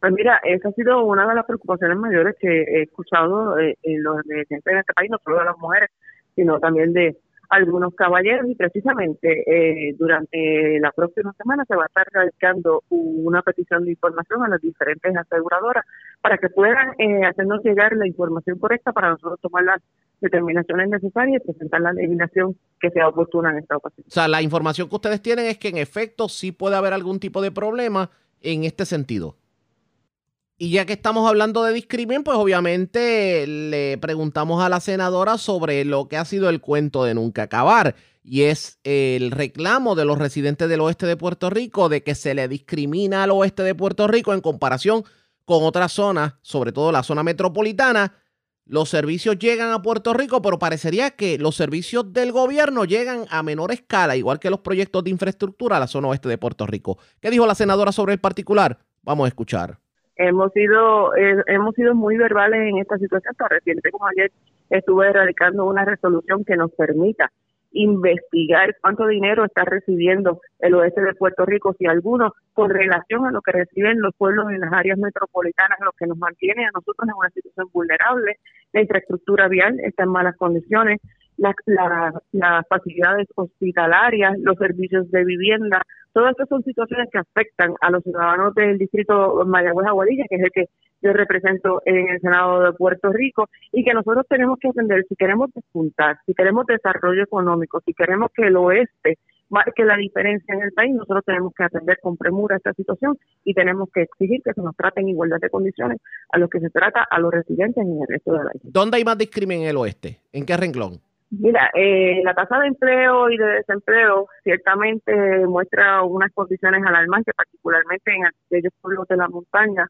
Pues mira, esa ha sido una de las preocupaciones mayores que he escuchado eh, en los residentes en este país, no solo de las mujeres, sino también de algunos caballeros y precisamente eh, durante la próxima semana se va a estar realizando una petición de información a las diferentes aseguradoras para que puedan eh, hacernos llegar la información correcta para nosotros tomar las determinaciones necesarias y presentar la legislación que sea oportuna en esta ocasión. O sea, la información que ustedes tienen es que en efecto sí puede haber algún tipo de problema en este sentido. Y ya que estamos hablando de discrimen, pues obviamente le preguntamos a la senadora sobre lo que ha sido el cuento de nunca acabar. Y es el reclamo de los residentes del oeste de Puerto Rico de que se le discrimina al oeste de Puerto Rico en comparación con otras zonas, sobre todo la zona metropolitana. Los servicios llegan a Puerto Rico, pero parecería que los servicios del gobierno llegan a menor escala, igual que los proyectos de infraestructura a la zona oeste de Puerto Rico. ¿Qué dijo la senadora sobre el particular? Vamos a escuchar hemos sido eh, hemos sido muy verbales en esta situación tan reciente como ayer estuve radicando una resolución que nos permita investigar cuánto dinero está recibiendo el oeste de Puerto Rico, si alguno, con relación a lo que reciben los pueblos en las áreas metropolitanas, lo que nos mantiene a nosotros en una situación vulnerable. La infraestructura vial está en malas condiciones, las facilidades hospitalarias, los servicios de vivienda, todas estas son situaciones que afectan a los ciudadanos del distrito Mayagüez Aguadilla, que es el que yo represento en el Senado de Puerto Rico, y que nosotros tenemos que atender si queremos despuntar, si queremos desarrollo económico, si queremos que el oeste marque la diferencia en el país, nosotros tenemos que atender con premura esta situación y tenemos que exigir que se nos trate en igualdad de condiciones a los que se trata a los residentes en el resto del país. ¿Dónde hay más discrimen en el oeste? ¿En qué renglón? Mira, eh, la tasa de empleo y de desempleo ciertamente muestra unas condiciones alarmantes, particularmente en aquellos pueblos de la montaña,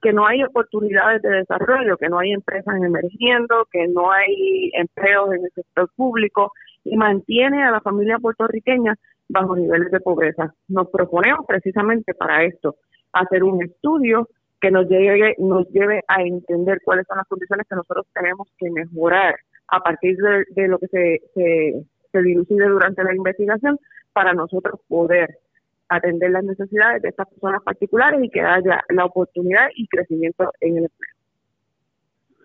que no hay oportunidades de desarrollo, que no hay empresas emergiendo, que no hay empleos en el sector público y mantiene a la familia puertorriqueña bajo niveles de pobreza. Nos proponemos precisamente para esto hacer un estudio que nos lleve, nos lleve a entender cuáles son las condiciones que nosotros tenemos que mejorar a partir de, lo que se, se, se dilucide durante la investigación para nosotros poder atender las necesidades de estas personas particulares y que haya la oportunidad y crecimiento en el empleo.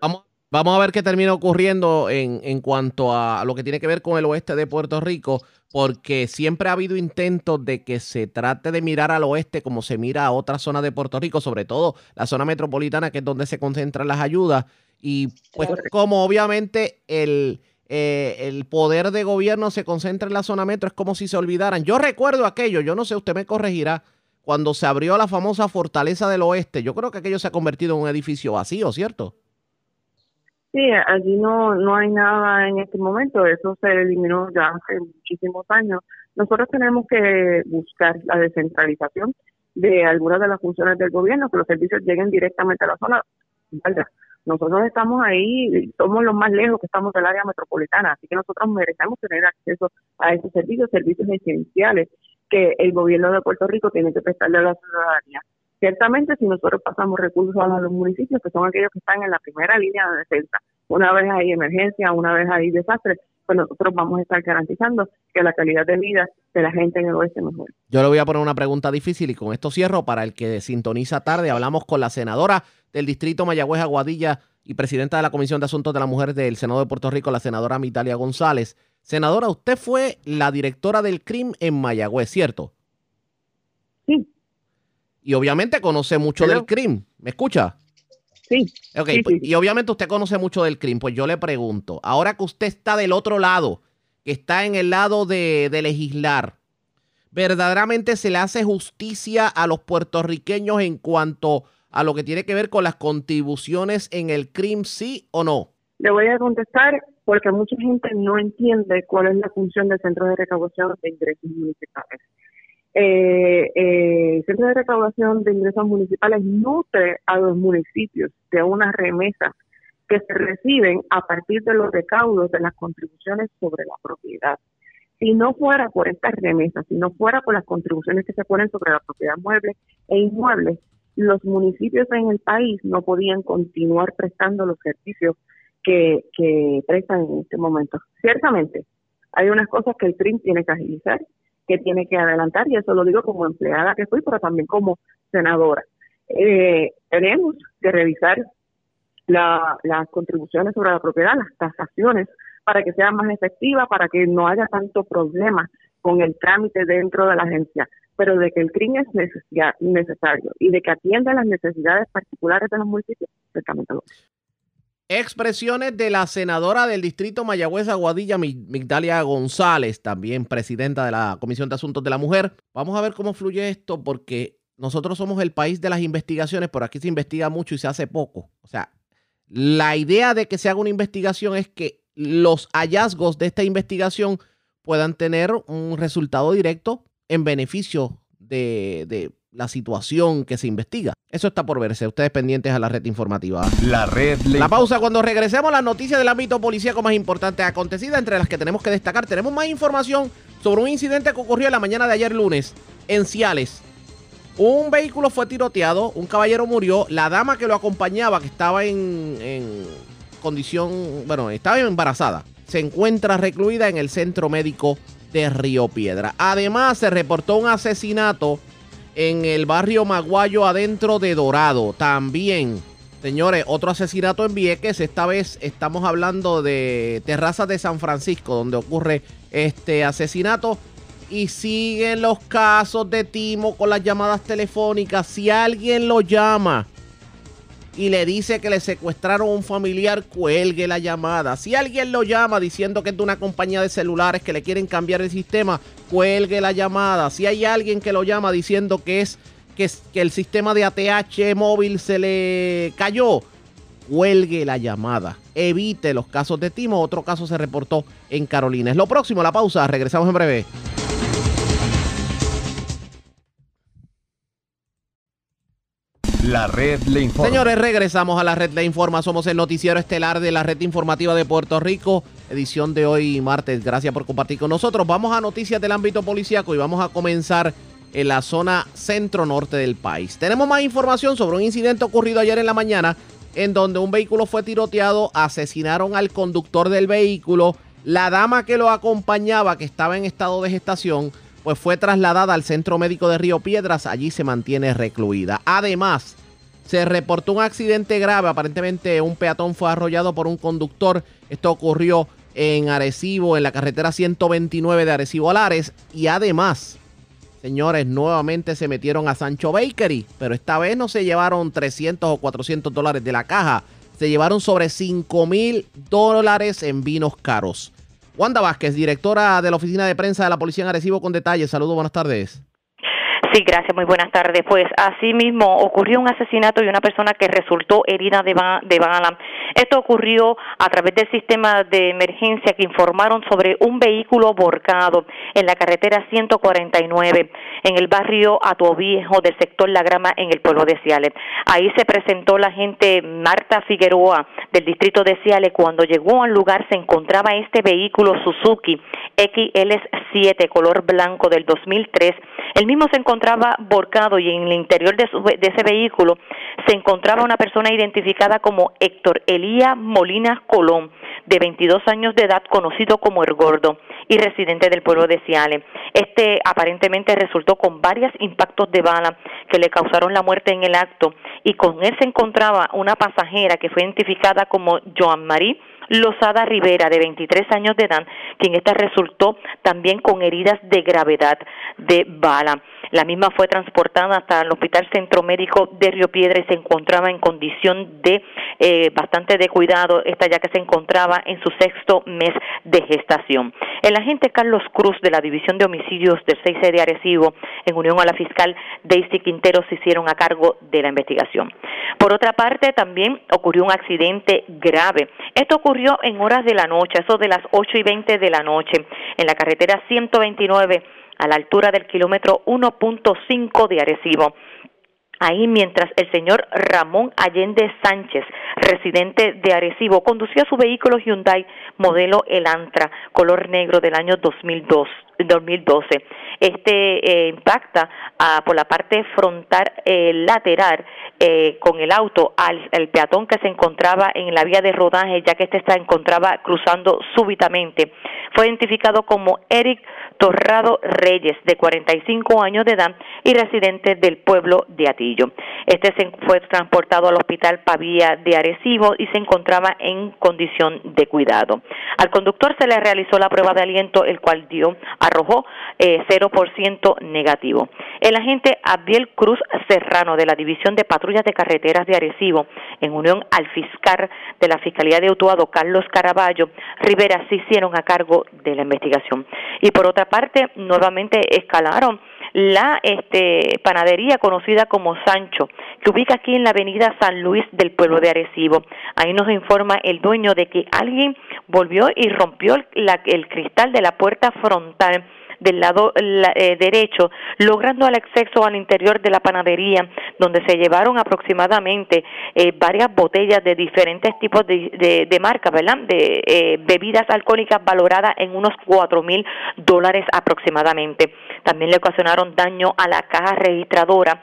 Vamos, vamos a ver qué termina ocurriendo en, en cuanto a lo que tiene que ver con el oeste de Puerto Rico, porque siempre ha habido intentos de que se trate de mirar al oeste como se mira a otras zonas de Puerto Rico, sobre todo la zona metropolitana, que es donde se concentran las ayudas. Y pues como obviamente el, eh, el poder de gobierno se concentra en la zona metro, es como si se olvidaran. Yo recuerdo aquello, yo no sé, usted me corregirá, cuando se abrió la famosa Fortaleza del Oeste, yo creo que aquello se ha convertido en un edificio vacío, ¿cierto? Sí, allí no, no hay nada en este momento, eso se eliminó ya hace muchísimos años. Nosotros tenemos que buscar la descentralización de algunas de las funciones del gobierno, que los servicios lleguen directamente a la zona. Nosotros estamos ahí, somos los más lejos que estamos del área metropolitana, así que nosotros merecemos tener acceso a esos servicios, servicios esenciales que el gobierno de Puerto Rico tiene que prestarle a la ciudadanía. Ciertamente, si nosotros pasamos recursos a los municipios, que son aquellos que están en la primera línea de defensa, una vez hay emergencia, una vez hay desastre, pues nosotros vamos a estar garantizando que la calidad de vida de la gente en el oeste mejore. Yo le voy a poner una pregunta difícil y con esto cierro. Para el que sintoniza tarde, hablamos con la senadora del distrito Mayagüez Aguadilla y presidenta de la Comisión de Asuntos de la Mujer del Senado de Puerto Rico, la senadora Mitalia González. Senadora, usted fue la directora del CRIM en Mayagüez, ¿cierto? Sí. Y obviamente conoce mucho del CRIM. ¿Me escucha? Sí. Ok, sí, pues, sí. y obviamente usted conoce mucho del CRIM. Pues yo le pregunto, ahora que usted está del otro lado, que está en el lado de, de legislar, ¿verdaderamente se le hace justicia a los puertorriqueños en cuanto a lo que tiene que ver con las contribuciones en el CRIM, sí o no? Le voy a contestar porque mucha gente no entiende cuál es la función del Centro de Recaudación de Ingresos Municipales. Eh, eh, el Centro de Recaudación de Ingresos Municipales nutre a los municipios de unas remesas que se reciben a partir de los recaudos de las contribuciones sobre la propiedad. Si no fuera por estas remesas, si no fuera por las contribuciones que se ponen sobre la propiedad mueble e inmueble, los municipios en el país no podían continuar prestando los servicios que, que prestan en este momento. Ciertamente, hay unas cosas que el TRIM tiene que agilizar, que tiene que adelantar, y eso lo digo como empleada que fui, pero también como senadora. Eh, tenemos que revisar la, las contribuciones sobre la propiedad, las tasaciones, para que sean más efectivas, para que no haya tanto problema con el trámite dentro de la agencia, pero de que el CRIM es necesario y de que atienda las necesidades particulares de los municipios, ciertamente. Expresiones de la senadora del distrito Mayagüez Aguadilla, Mi- Migdalia González, también presidenta de la Comisión de Asuntos de la Mujer. Vamos a ver cómo fluye esto porque nosotros somos el país de las investigaciones, pero aquí se investiga mucho y se hace poco. O sea, la idea de que se haga una investigación es que los hallazgos de esta investigación puedan tener un resultado directo en beneficio de la situación que se investiga. Eso está por verse. Ustedes pendientes a la red informativa. La red La pausa cuando regresemos las noticias del ámbito policíaco más importantes acontecidas, entre las que tenemos que destacar. Tenemos más información sobre un incidente que ocurrió en la mañana de ayer lunes en Ciales. Un vehículo fue tiroteado, un caballero murió, la dama que lo acompañaba, que estaba en, en condición, bueno, estaba embarazada, se encuentra recluida en el centro médico de Río Piedra. Además, se reportó un asesinato en el barrio Maguayo adentro de Dorado. También, señores, otro asesinato en Vieques. Esta vez estamos hablando de Terrazas de San Francisco, donde ocurre este asesinato. Y siguen los casos de Timo con las llamadas telefónicas. Si alguien lo llama y le dice que le secuestraron a un familiar, cuelgue la llamada. Si alguien lo llama diciendo que es de una compañía de celulares que le quieren cambiar el sistema, cuelgue la llamada. Si hay alguien que lo llama diciendo que es que, que el sistema de ATH móvil se le cayó, cuelgue la llamada. Evite los casos de Timo. Otro caso se reportó en Carolina. Es lo próximo, la pausa. Regresamos en breve. La red le informa. Señores, regresamos a la red Le Informa. Somos el noticiero estelar de la red informativa de Puerto Rico. Edición de hoy, martes. Gracias por compartir con nosotros. Vamos a noticias del ámbito policíaco y vamos a comenzar en la zona centro-norte del país. Tenemos más información sobre un incidente ocurrido ayer en la mañana en donde un vehículo fue tiroteado, asesinaron al conductor del vehículo, la dama que lo acompañaba, que estaba en estado de gestación, pues fue trasladada al centro médico de Río Piedras, allí se mantiene recluida. Además, se reportó un accidente grave, aparentemente un peatón fue arrollado por un conductor, esto ocurrió en Arecibo, en la carretera 129 de Arecibo a y además, señores, nuevamente se metieron a Sancho Bakery, pero esta vez no se llevaron 300 o 400 dólares de la caja, se llevaron sobre 5 mil dólares en vinos caros. Wanda Vázquez, directora de la oficina de prensa de la policía en Arecibo, con detalles. Saludos, buenas tardes. Sí, gracias, muy buenas tardes. Pues así mismo ocurrió un asesinato y una persona que resultó herida de, ba de bala. Esto ocurrió a través del sistema de emergencia que informaron sobre un vehículo volcado en la carretera 149 en el barrio Atuoviejo del sector La Grama en el pueblo de Ciales. Ahí se presentó la gente Marta Figueroa del distrito de Ciales. Cuando llegó al lugar se encontraba este vehículo Suzuki XL7 color blanco del 2003. El mismo se encontró encontraba volcado y en el interior de, de ese vehículo se encontraba una persona identificada como Héctor Elías Molina Colón, de 22 años de edad, conocido como El Gordo y residente del pueblo de Ciales. Este aparentemente resultó con varios impactos de bala que le causaron la muerte en el acto y con él se encontraba una pasajera que fue identificada como Joan Marie Lozada Rivera, de 23 años de edad, quien esta resultó también con heridas de gravedad de bala. La misma fue transportada hasta el Hospital Centro Médico de Río Piedra y se encontraba en condición de eh, bastante de cuidado, esta ya que se encontraba en su sexto mes de gestación. El agente Carlos Cruz de la División de Homicidios del 6 de Arecibo, en unión a la fiscal Daisy Quintero, se hicieron a cargo de la investigación. Por otra parte, también ocurrió un accidente grave. Esto ocurrió en horas de la noche, eso de las 8 y 20 de la noche, en la carretera 129 a la altura del kilómetro 1.5 de Arecibo. Ahí mientras el señor Ramón Allende Sánchez, residente de Arecibo, conducía su vehículo Hyundai modelo Elantra, color negro del año 2002, 2012. Este eh, impacta ah, por la parte frontal eh, lateral eh, con el auto al peatón que se encontraba en la vía de rodaje, ya que este se encontraba cruzando súbitamente. Fue identificado como Eric Torrado Reyes, de 45 años de edad y residente del pueblo de Atillo. Este fue transportado al hospital Pavía de Arecibo y se encontraba en condición de cuidado. Al conductor se le realizó la prueba de aliento, el cual dio arrojó eh, 0% negativo. El agente Abdiel Cruz Serrano de la División de Patrullas de Carreteras de Arecibo, en unión al fiscal de la Fiscalía de Utuado, Carlos Caraballo Rivera, se hicieron a cargo de la investigación. Y por otra parte, nuevamente escalaron la este, panadería conocida como Sancho, que ubica aquí en la avenida San Luis del pueblo de Arecibo. Ahí nos informa el dueño de que alguien volvió y rompió el cristal de la puerta frontal del lado eh, derecho, logrando el acceso al interior de la panadería, donde se llevaron aproximadamente eh, varias botellas de diferentes tipos de, de, marcas, ¿verdad? De eh, bebidas alcohólicas valoradas en unos cuatro mil dólares aproximadamente. También le ocasionaron daño a la caja registradora,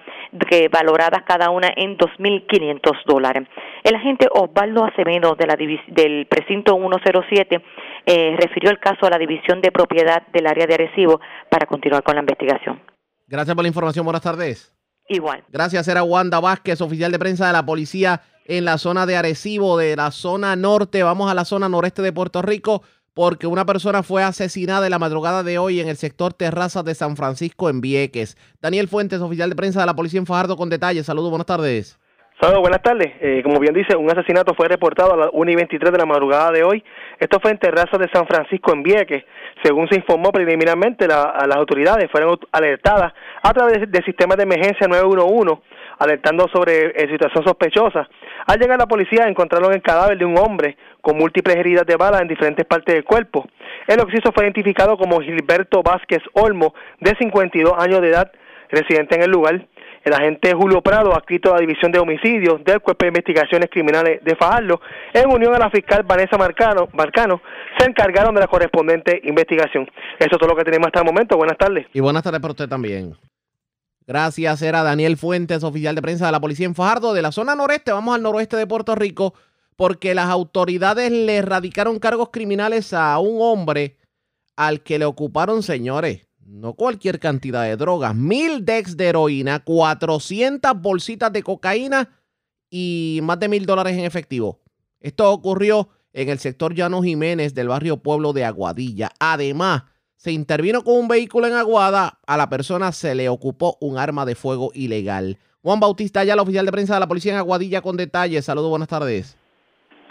que valoradas cada una en 2.500 dólares. El agente Osvaldo Acevedo de la, del precinto 107 eh, refirió el caso a la División de Propiedad del área de Arecibo para continuar con la investigación. Gracias por la información. Buenas tardes. Igual. Gracias. Era Wanda Vázquez, oficial de prensa de la policía en la zona de Arecibo, de la zona norte. Vamos a la zona noreste de Puerto Rico porque una persona fue asesinada en la madrugada de hoy en el sector Terrazas de San Francisco en Vieques. Daniel Fuentes, oficial de prensa de la policía en Fajardo, con detalles. Saludos, buenas tardes. Saludos, buenas tardes. Eh, como bien dice, un asesinato fue reportado a las 1 y 23 de la madrugada de hoy. Esto fue en Terrazas de San Francisco, en Vieques. Según se informó preliminarmente, las autoridades fueron alertadas a través del sistema de emergencia 911, alertando sobre eh, situación sospechosa. Al llegar la policía, encontraron el cadáver de un hombre con múltiples heridas de bala en diferentes partes del cuerpo. El occiso fue identificado como Gilberto Vázquez Olmo, de 52 años de edad, residente en el lugar. El agente Julio Prado, adscrito a la División de Homicidios del Cuerpo de Investigaciones Criminales de Fajardo, en unión a la fiscal Vanessa Marcano, Marcano, se encargaron de la correspondiente investigación. Eso es todo lo que tenemos hasta el momento. Buenas tardes. Y buenas tardes para usted también. Gracias, era Daniel Fuentes, oficial de prensa de la policía en Fajardo, de la zona noreste. Vamos al noroeste de Puerto Rico, porque las autoridades le erradicaron cargos criminales a un hombre al que le ocuparon, señores, no cualquier cantidad de drogas, mil decks de heroína, 400 bolsitas de cocaína y más de mil dólares en efectivo. Esto ocurrió en el sector Llano Jiménez del barrio Pueblo de Aguadilla. Además, se intervino con un vehículo en Aguada, a la persona se le ocupó un arma de fuego ilegal. Juan Bautista, ya el oficial de prensa de la policía en Aguadilla con detalles. Saludos, buenas tardes.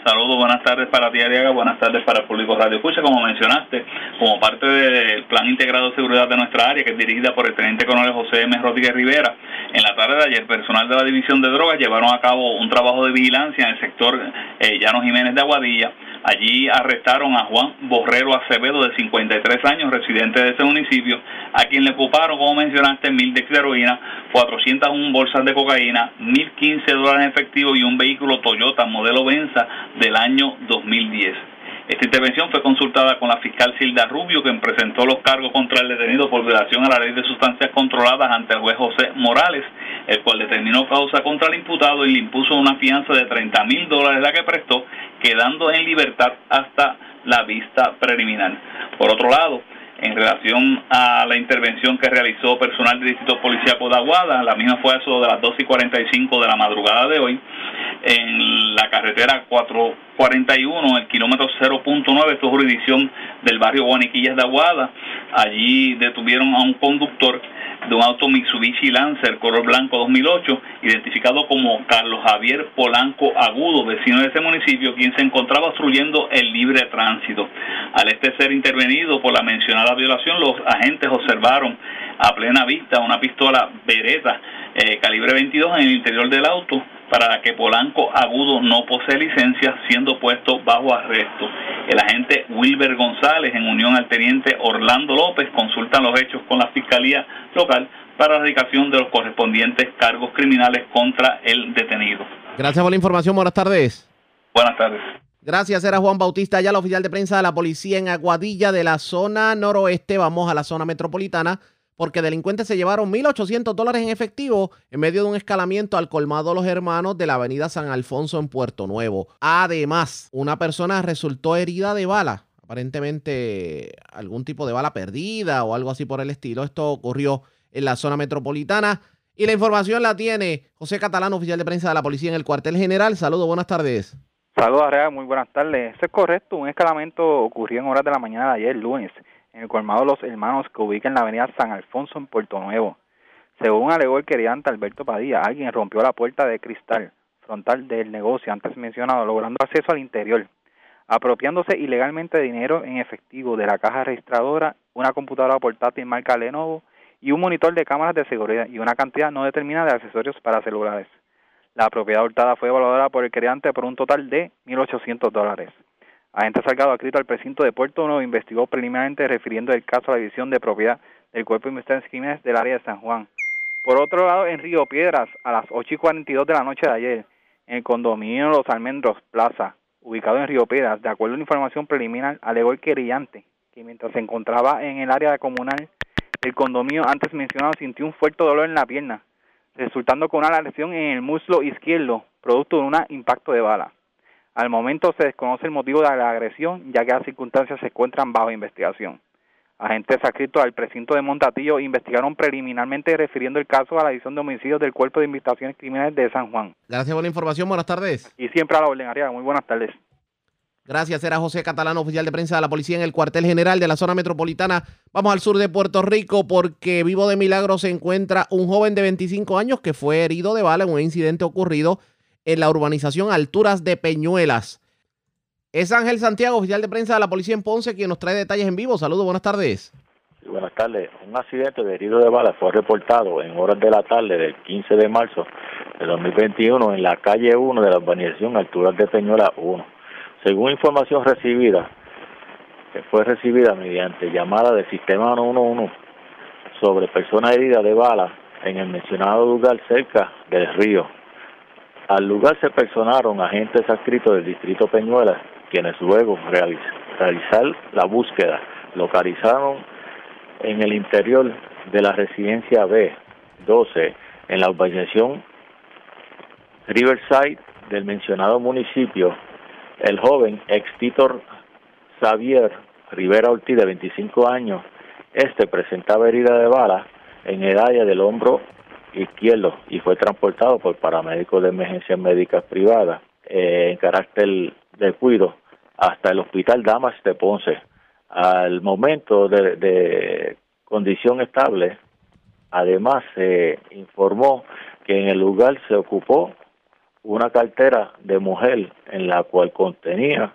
Saludos, buenas tardes para ti, Ariaga, buenas tardes para el público Radio Escucha. Como mencionaste, como parte del Plan Integrado de Seguridad de nuestra área, que es dirigida por el Teniente Coronel José M. Rodríguez Rivera, en la tarde de ayer, personal de la División de Drogas llevaron a cabo un trabajo de vigilancia en el sector eh, Jiménez de Aguadilla. Allí arrestaron a Juan Borrero Acevedo, de 53 años, residente de ese municipio, a quien le ocuparon, como mencionaste, mil de heroína, 401 bolsas de cocaína, 1.015 dólares en efectivo y un vehículo Toyota modelo Venza del año 2010. Esta intervención fue consultada con la fiscal Silda Rubio, quien presentó los cargos contra el detenido por violación a la ley de sustancias controladas ante el juez José Morales, el cual determinó causa contra el imputado y le impuso una fianza de 30 mil dólares la que prestó, quedando en libertad hasta la vista preliminar. Por otro lado, en relación a la intervención que realizó personal del Distrito Policía de Aguada, la misma fue a eso de las 2 y 45 de la madrugada de hoy, en la carretera 441, el kilómetro 0.9, esto es jurisdicción del barrio Guaniquillas de Aguada. Allí detuvieron a un conductor de un auto Mitsubishi Lancer color blanco 2008, identificado como Carlos Javier Polanco Agudo, vecino de ese municipio, quien se encontraba obstruyendo el libre tránsito. Al este ser intervenido por la mencionada violación, los agentes observaron a plena vista una pistola Beretta eh, calibre 22 en el interior del auto para que Polanco Agudo no posee licencia, siendo puesto bajo arresto. El agente Wilber González, en unión al teniente Orlando López, consultan los hechos con la Fiscalía Local para la erradicación de los correspondientes cargos criminales contra el detenido. Gracias por la información. Buenas tardes. Buenas tardes. Gracias, era Juan Bautista, ya la oficial de prensa de la policía en Aguadilla de la zona noroeste. Vamos a la zona metropolitana porque delincuentes se llevaron 1.800 dólares en efectivo en medio de un escalamiento al colmado Los Hermanos de la avenida San Alfonso en Puerto Nuevo. Además, una persona resultó herida de bala, aparentemente algún tipo de bala perdida o algo así por el estilo. Esto ocurrió en la zona metropolitana. Y la información la tiene José Catalán, oficial de prensa de la policía en el cuartel general. Saludos, buenas tardes. Saludos, Arrea, muy buenas tardes. Eso es correcto, un escalamiento ocurrió en horas de la mañana de ayer, lunes, en el colmado Los Hermanos que ubica en la avenida San Alfonso en Puerto Nuevo. Según alegó el queriante Alberto Padilla, alguien rompió la puerta de cristal frontal del negocio antes mencionado, logrando acceso al interior, apropiándose ilegalmente de dinero en efectivo de la caja registradora, una computadora portátil marca Lenovo y un monitor de cámaras de seguridad y una cantidad no determinada de accesorios para celulares. La propiedad hurtada fue evaluada por el queriante por un total de 1.800 dólares. Agente Salgado, adscrito al precinto de Puerto Nuevo, investigó preliminarmente refiriendo el caso a la división de propiedad del Cuerpo de Investigaciones Crímenes del área de San Juan. Por otro lado, en Río Piedras, a las 8 y 42 de la noche de ayer, en el condominio Los Almendros Plaza, ubicado en Río Piedras, de acuerdo a la información preliminar, alegó el querellante que mientras se encontraba en el área comunal del condominio antes mencionado sintió un fuerte dolor en la pierna, resultando con una lesión en el muslo izquierdo, producto de un impacto de bala. Al momento se desconoce el motivo de la agresión, ya que las circunstancias se encuentran bajo investigación. Agentes adscritos al precinto de Montatillo investigaron preliminarmente refiriendo el caso a la edición de homicidios del Cuerpo de Investigaciones Criminales de San Juan. Gracias por la información, buenas tardes. Y siempre a la orden, Ariaga. Muy buenas tardes. Gracias, era José Catalán, oficial de prensa de la policía en el cuartel general de la zona metropolitana. Vamos al sur de Puerto Rico porque vivo de milagro se encuentra un joven de 25 años que fue herido de bala en un incidente ocurrido en la urbanización Alturas de Peñuelas. Es Ángel Santiago, oficial de prensa de la policía en Ponce, quien nos trae detalles en vivo. Saludos, buenas tardes. buenas tardes. Un accidente de herido de bala fue reportado en horas de la tarde del 15 de marzo de 2021 en la calle 1 de la urbanización Alturas de Peñuelas 1. Según información recibida, que fue recibida mediante llamada del sistema 111 sobre personas heridas de bala en el mencionado lugar cerca del río al lugar se personaron agentes adscritos del distrito Peñuelas, quienes luego realizar la búsqueda. Localizaron en el interior de la residencia B12 en la urbanización Riverside del mencionado municipio el joven ex Titor Xavier Rivera Ortiz de 25 años. Este presentaba herida de bala en el área del hombro izquierdo y fue transportado por paramédicos de emergencias médicas privadas eh, en carácter de cuido hasta el Hospital Damas de Ponce. Al momento de, condición estable, además se informó que en el lugar se ocupó una cartera de mujer en la cual contenía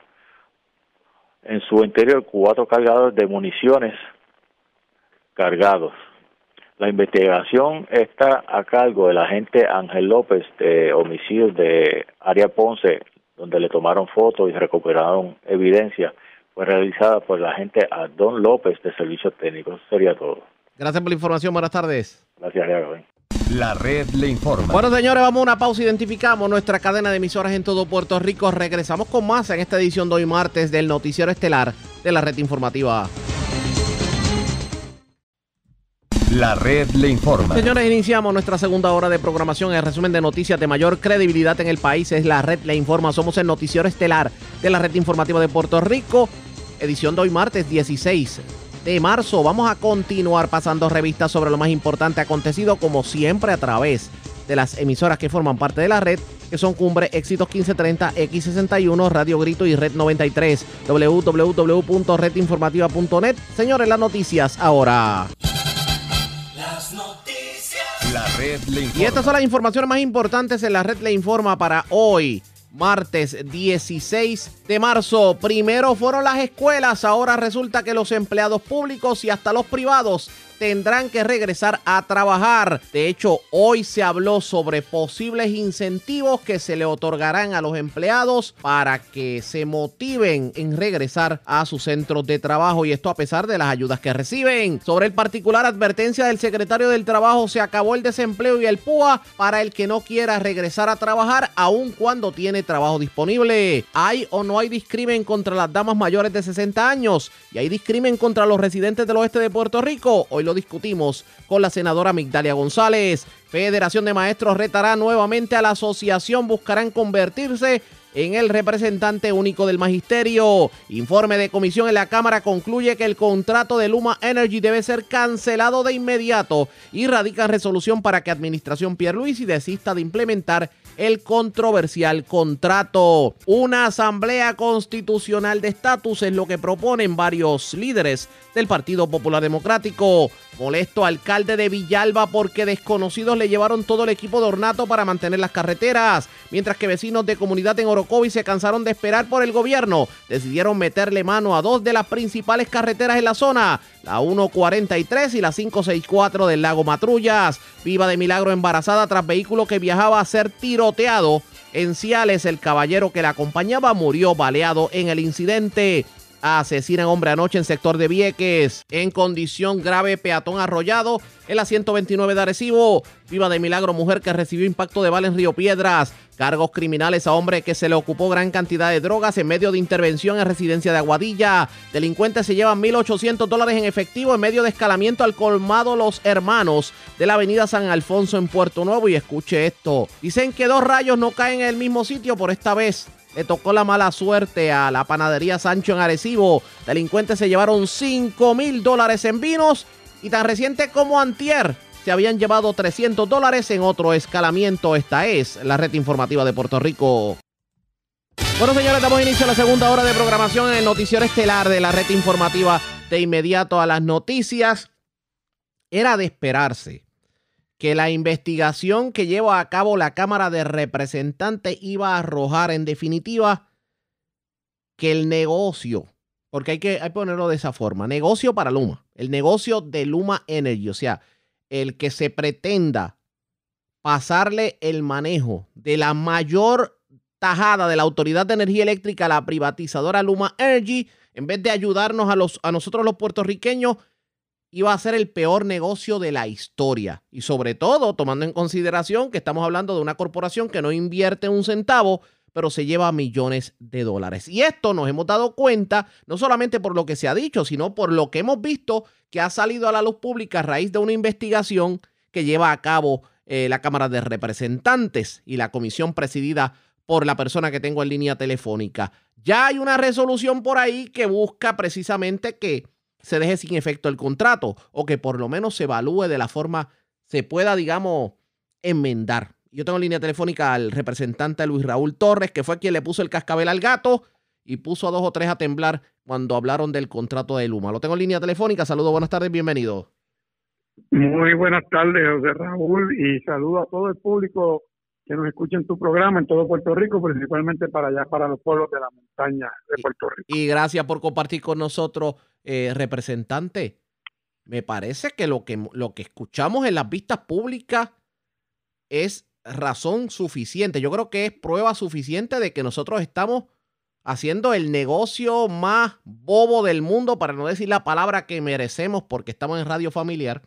en su interior cuatro cargadores de municiones cargados. La investigación está a cargo del agente Ángel López de homicidios de Área Ponce, donde le tomaron fotos y recuperaron evidencia. Fue realizada por el agente Adón López de Servicios Técnicos. Sería todo. Gracias por la información. Buenas tardes. Gracias, La red le informa. Bueno, señores, vamos a una pausa. Identificamos nuestra cadena de emisoras en todo Puerto Rico. Regresamos con más en esta edición de hoy martes del Noticiero Estelar de la red informativa. La red le informa. Señores, iniciamos nuestra segunda hora de programación. El resumen de noticias de mayor credibilidad en el país es La red le informa. Somos el Noticiero Estelar de la red informativa de Puerto Rico. Edición de hoy martes 16 de marzo. Vamos a continuar pasando revistas sobre lo más importante acontecido, como siempre, a través de las emisoras que forman parte de la red, que son Cumbre, Éxitos 1530, X61, Radio Grito y Red 93, www.redinformativa.net. Señores, las noticias ahora. Las noticias. La red le informa. Y estas son las informaciones más importantes en la red le informa para hoy. Martes 16 de marzo. Primero fueron las escuelas, ahora resulta que los empleados públicos y hasta los privados tendrán que regresar a trabajar. De hecho, hoy se habló sobre posibles incentivos que se le otorgarán a los empleados para que se motiven en regresar a sus centros de trabajo y esto a pesar de las ayudas que reciben. Sobre el particular advertencia del secretario del Trabajo, se acabó el desempleo y el PUA para el que no quiera regresar a trabajar aun cuando tiene trabajo disponible. ¿Hay o no hay discrimen contra las damas mayores de 60 años? ¿Y hay discrimen contra los residentes del oeste de Puerto Rico? Hoy lo discutimos con la senadora Migdalia González. Federación de Maestros retará nuevamente a la asociación, buscarán convertirse en el representante único del magisterio. Informe de comisión en la Cámara concluye que el contrato de Luma Energy debe ser cancelado de inmediato y radica resolución para que Administración Pierluisi desista de implementar el controversial contrato. Una asamblea constitucional de estatus es lo que proponen varios líderes del Partido Popular Democrático. Molesto alcalde de Villalba porque desconocidos le llevaron todo el equipo de ornato para mantener las carreteras, mientras que vecinos de comunidad en Orocovi se cansaron de esperar por el gobierno. Decidieron meterle mano a dos de las principales carreteras en la zona, la 143 y la 564 del lago Matrullas. Viva de milagro embarazada tras vehículo que viajaba a ser tiroteado. En Ciales, el caballero que la acompañaba murió baleado en el incidente. Asesinan hombre anoche en sector de Vieques. En condición grave, peatón arrollado en la 129 de Arecibo. Viva de milagro, mujer que recibió impacto de bala en Río Piedras. Cargos criminales a hombre que se le ocupó gran cantidad de drogas en medio de intervención en residencia de Aguadilla. Delincuentes se llevan 1.800 dólares en efectivo en medio de escalamiento al colmado Los Hermanos de la avenida San Alfonso en Puerto Nuevo. Y escuche esto. Dicen que dos rayos no caen en el mismo sitio por esta vez. Le tocó la mala suerte a la panadería Sancho en Arecibo. Delincuentes se llevaron 5 mil dólares en vinos y tan reciente como antier se habían llevado 300 dólares en otro escalamiento. Esta es la red informativa de Puerto Rico. Bueno, señores, damos inicio a la segunda hora de programación en el noticiero estelar de la red informativa de inmediato a las noticias. Era de esperarse que la investigación que lleva a cabo la Cámara de Representantes iba a arrojar en definitiva que el negocio, porque hay que, hay ponerlo de esa forma, negocio para Luma, el negocio de Luma Energy, o sea, el que se pretenda pasarle el manejo de la mayor tajada de la Autoridad de Energía Eléctrica a la privatizadora Luma Energy, en vez de ayudarnos a, los, a nosotros los puertorriqueños, iba a ser el peor negocio de la historia. Y sobre todo, tomando en consideración que estamos hablando de una corporación que no invierte un centavo, pero se lleva millones de dólares. Y esto nos hemos dado cuenta, no solamente por lo que se ha dicho, sino por lo que hemos visto que ha salido a la luz pública a raíz de una investigación que lleva a cabo eh, la Cámara de Representantes y la comisión presidida por la persona que tengo en línea telefónica. Ya hay una resolución por ahí que busca precisamente que se deje sin efecto el contrato o que por lo menos se evalúe de la forma se pueda, digamos, enmendar. Yo tengo en línea telefónica al representante Luis Raúl Torres, que fue quien le puso el cascabel al gato y puso a dos o tres a temblar cuando hablaron del contrato de Luma. Lo tengo en línea telefónica. Saludos, buenas tardes, bienvenido. Muy buenas tardes, José Raúl, y saludo a todo el público que nos escucha en tu programa en todo Puerto Rico, principalmente para allá, para los pueblos de la montaña de Puerto Rico. Y gracias por compartir con nosotros, eh, representante. Me parece que lo, que lo que escuchamos en las vistas públicas es razón suficiente. Yo creo que es prueba suficiente de que nosotros estamos haciendo el negocio más bobo del mundo, para no decir la palabra que merecemos porque estamos en radio familiar,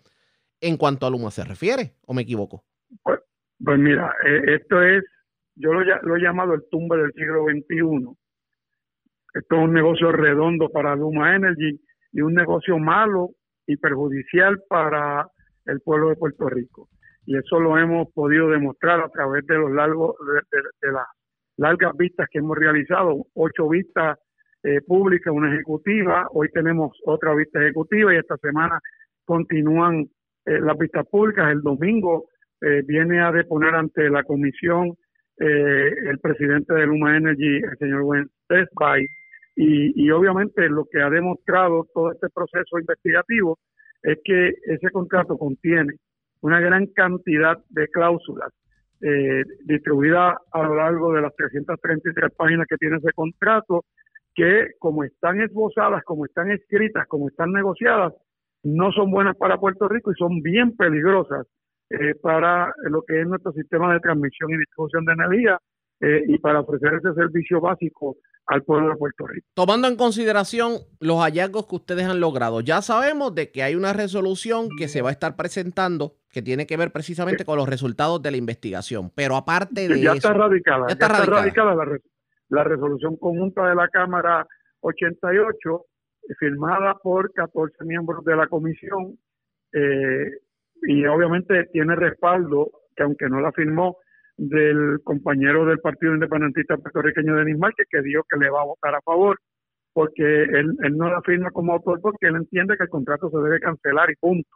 en cuanto a Luma se refiere, ¿o me equivoco? Pues, pues mira, eh, esto es, yo lo, lo he llamado el tumbe del siglo XXI. Esto es un negocio redondo para Luma Energy y un negocio malo y perjudicial para el pueblo de Puerto Rico. Y eso lo hemos podido demostrar a través de los largos, de, las largas vistas que hemos realizado, ocho vistas eh, públicas, una ejecutiva, hoy tenemos otra vista ejecutiva y esta semana continúan eh, las vistas públicas. El domingo eh, viene a deponer ante la comisión eh, el presidente de Luma Energy, el señor Gwen Tesfaye, y, y obviamente lo que ha demostrado todo este proceso investigativo es que ese contrato contiene una gran cantidad de cláusulas eh, distribuidas a lo largo de las 333 páginas que tiene ese contrato, que como están esbozadas, como están escritas, como están negociadas, no son buenas para Puerto Rico y son bien peligrosas eh, para lo que es nuestro sistema de transmisión y distribución de energía eh, y para ofrecer ese servicio básico al pueblo de Puerto Rico. Tomando en consideración los hallazgos que ustedes han logrado, ya sabemos de que hay una resolución que se va a estar presentando que tiene que ver precisamente con los resultados de la investigación. Pero aparte de ya eso, está radicada, ya está radicada. radicada la, re- la resolución conjunta de la Cámara 88, eh, firmada por 14 miembros de la comisión, eh, y obviamente tiene respaldo, que aunque no la firmó, del compañero del Partido Independentista Puertorriqueño Denis Márquez, que dijo que le va a votar a favor, porque él, él no la firma como autor porque él entiende que el contrato se debe cancelar y punto.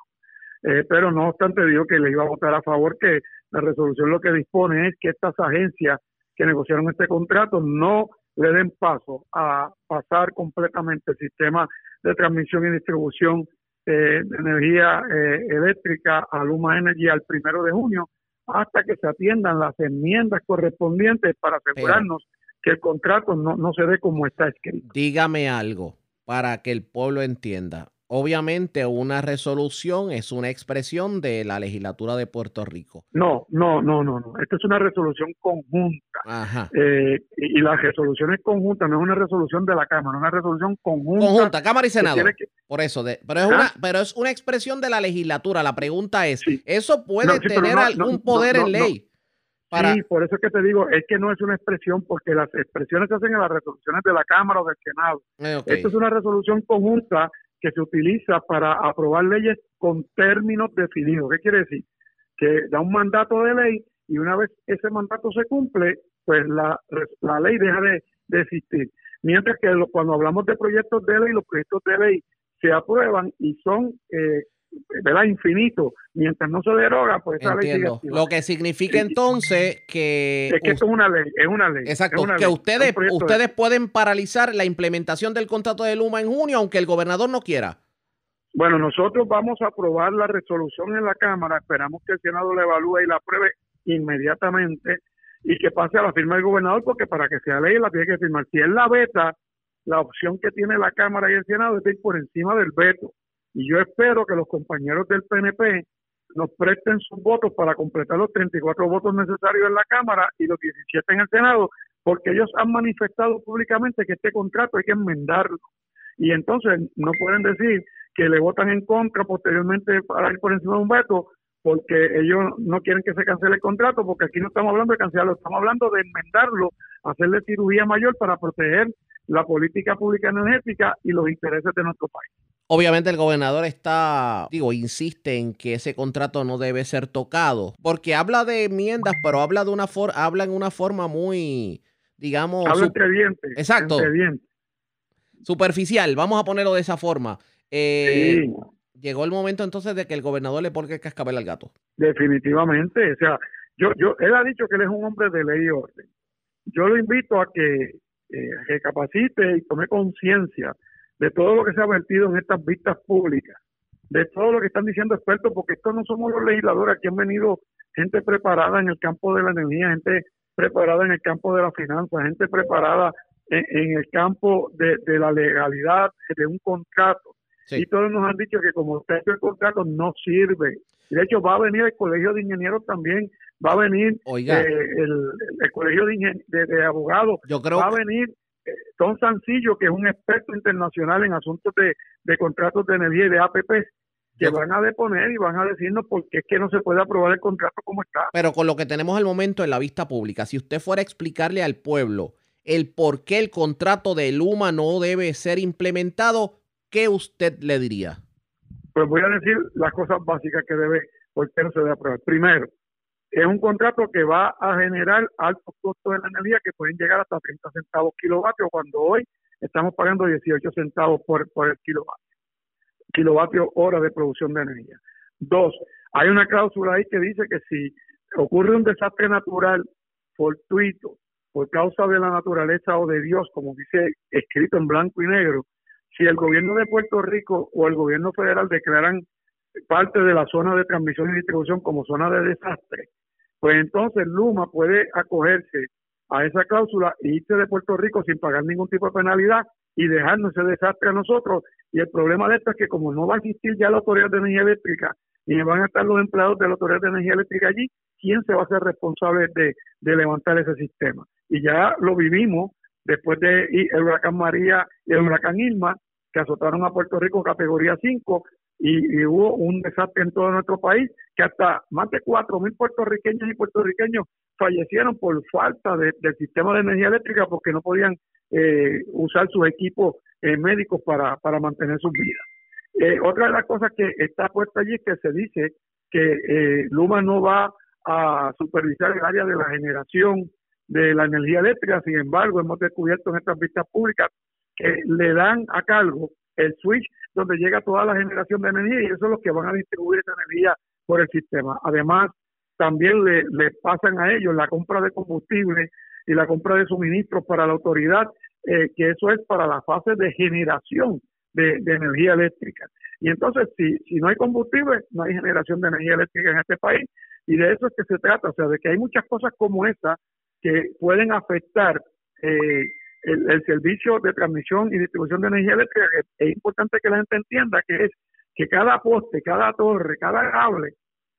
Eh, pero no obstante dijo que le iba a votar a favor, que la resolución lo que dispone es que estas agencias que negociaron este contrato no le den paso a pasar completamente el sistema de transmisión y distribución eh, de energía eh, eléctrica a Luma Energy al primero de junio hasta que se atiendan las enmiendas correspondientes para asegurarnos que el contrato no, no se dé como está escrito. dígame algo para que el pueblo entienda. Obviamente una resolución es una expresión de la legislatura de Puerto Rico. No, no, no, no, no. Esta es una resolución conjunta. Ajá. Eh, y, y la resolución es conjunta, no es una resolución de la Cámara, es una resolución conjunta. Conjunta, Cámara y Senado. que- Por eso, de- pero, es ¿Ah? una, pero es una expresión de la legislatura. La pregunta es, ¿eso puede No, sí, pero tener no, algún no, poder en ley? Para- Sí, por eso es que te digo, es que no es una expresión, porque las expresiones se hacen en las resoluciones de la Cámara o del Senado. Eh, ok. Esto es una resolución conjunta que se utiliza para aprobar leyes con términos definidos. ¿Qué quiere decir? Que da un mandato de ley y una vez ese mandato se cumple, pues la, la ley deja de, de existir. Mientras que lo- cuando hablamos de proyectos de ley, los proyectos de ley se aprueban y son, eh, ¿verdad?, infinitos. Mientras no se deroga, pues esa ley Entiendo. Lo que significa entonces que... Es que esto es una ley, es una ley. Exacto, es una que ley, ustedes, es de- ustedes pueden paralizar la implementación del contrato de Luma en junio, aunque el gobernador no quiera. Bueno, nosotros vamos a aprobar la resolución en la Cámara, esperamos que el Senado la evalúe y la apruebe inmediatamente y que pase a la firma del gobernador, porque para que sea ley la tiene que firmar. Si él la veta, la opción que tiene la Cámara y el Senado es ir por encima del veto. Y yo espero que los compañeros del PNP nos presten sus votos para completar los 34 votos necesarios en la Cámara y los 17 en el Senado, porque ellos han manifestado públicamente que este contrato hay que enmendarlo. Y entonces no pueden decir que le votan en contra posteriormente para ir por encima de un veto, porque ellos no quieren que se cancele el contrato, porque aquí no estamos hablando de cancelarlo, estamos hablando de enmendarlo, hacerle cirugía mayor para proteger la política pública energética y los intereses de nuestro país. Obviamente el gobernador está, digo, insiste en que ese contrato no debe ser tocado, porque habla de enmiendas, pero habla de una forma, habla en una forma muy, digamos, Habla entre dientes. Exacto. entre dientes. superficial, vamos a ponerlo de esa forma. Eh, Sí. Llegó el momento entonces de que el gobernador le ponga el cascabel al gato. Definitivamente, o sea, yo, yo, él ha dicho que él es un hombre de ley y orden. Yo lo invito a que eh, recapacite y tome conciencia de todo lo que se ha vertido en estas vistas públicas, de todo lo que están diciendo expertos, porque estos no somos los legisladores, aquí han venido gente preparada en el campo de la energía, gente preparada en el campo de la finanza, gente preparada en, en el campo de, de la legalidad de un contrato. Y todos nos han dicho que como hecho el contrato no sirve. De hecho va a venir el colegio de ingenieros también, va a venir eh, el, el colegio de, de- de abogados, Yo creo va a venir Tom Sancillo, que es un experto internacional en asuntos de, de contratos de energía y de APP, que van a deponer y van a decirnos por qué es que no se puede aprobar el contrato como está. Pero con lo que tenemos al momento en la vista pública, si usted fuera a explicarle al pueblo el por qué el contrato de Luma no debe ser implementado, ¿qué usted le diría? Pues voy a decir las cosas básicas que debe, por qué no se debe aprobar. Primero, es un contrato que va a generar altos costos de la energía que pueden llegar hasta 30 centavos kilovatio, cuando hoy estamos pagando 18 centavos por, por el kilovatio kilovatio hora de producción de energía. Dos, hay una cláusula ahí que dice que si ocurre un desastre natural fortuito por causa de la naturaleza o de Dios, como dice escrito en blanco y negro, si el gobierno de Puerto Rico o el gobierno federal declaran parte de la zona de transmisión y distribución como zona de desastre, pues entonces Luma puede acogerse a esa cláusula e irse de Puerto Rico sin pagar ningún tipo de penalidad y dejarnos ese desastre a nosotros. Y el problema de esto es que como no va a existir ya la Autoridad de Energía Eléctrica y van a estar los empleados de la Autoridad de Energía Eléctrica allí, ¿quién se va a hacer responsable de, levantar ese sistema? Y ya lo vivimos después de el huracán María y el huracán Irma, que azotaron a Puerto Rico en categoría 5 y, hubo un desastre en todo nuestro país, que hasta más de 4.000 puertorriqueños y puertorriqueños fallecieron por falta de, del sistema de energía eléctrica porque no podían eh, usar sus equipos eh, médicos para, para mantener sus vidas. Eh, otra de las cosas que está puesta allí es que se dice que Luma no va a supervisar el área de la generación de la energía eléctrica, sin embargo, hemos descubierto en estas vistas públicas que le dan a cargo el switch donde llega toda la generación de energía y eso es lo que van a distribuir esa energía por el sistema. Además, también le, le pasan a ellos la compra de combustible y la compra de suministros para la autoridad, eh, que eso es para la fase de generación de, energía eléctrica. Y entonces, si, si no hay combustible, no hay generación de energía eléctrica en este país. Y de eso es que se trata, o sea, de que hay muchas cosas como esta que pueden afectar eh, el, servicio de transmisión y distribución de energía eléctrica. Es importante que la gente entienda que es que cada poste, cada torre, cada cable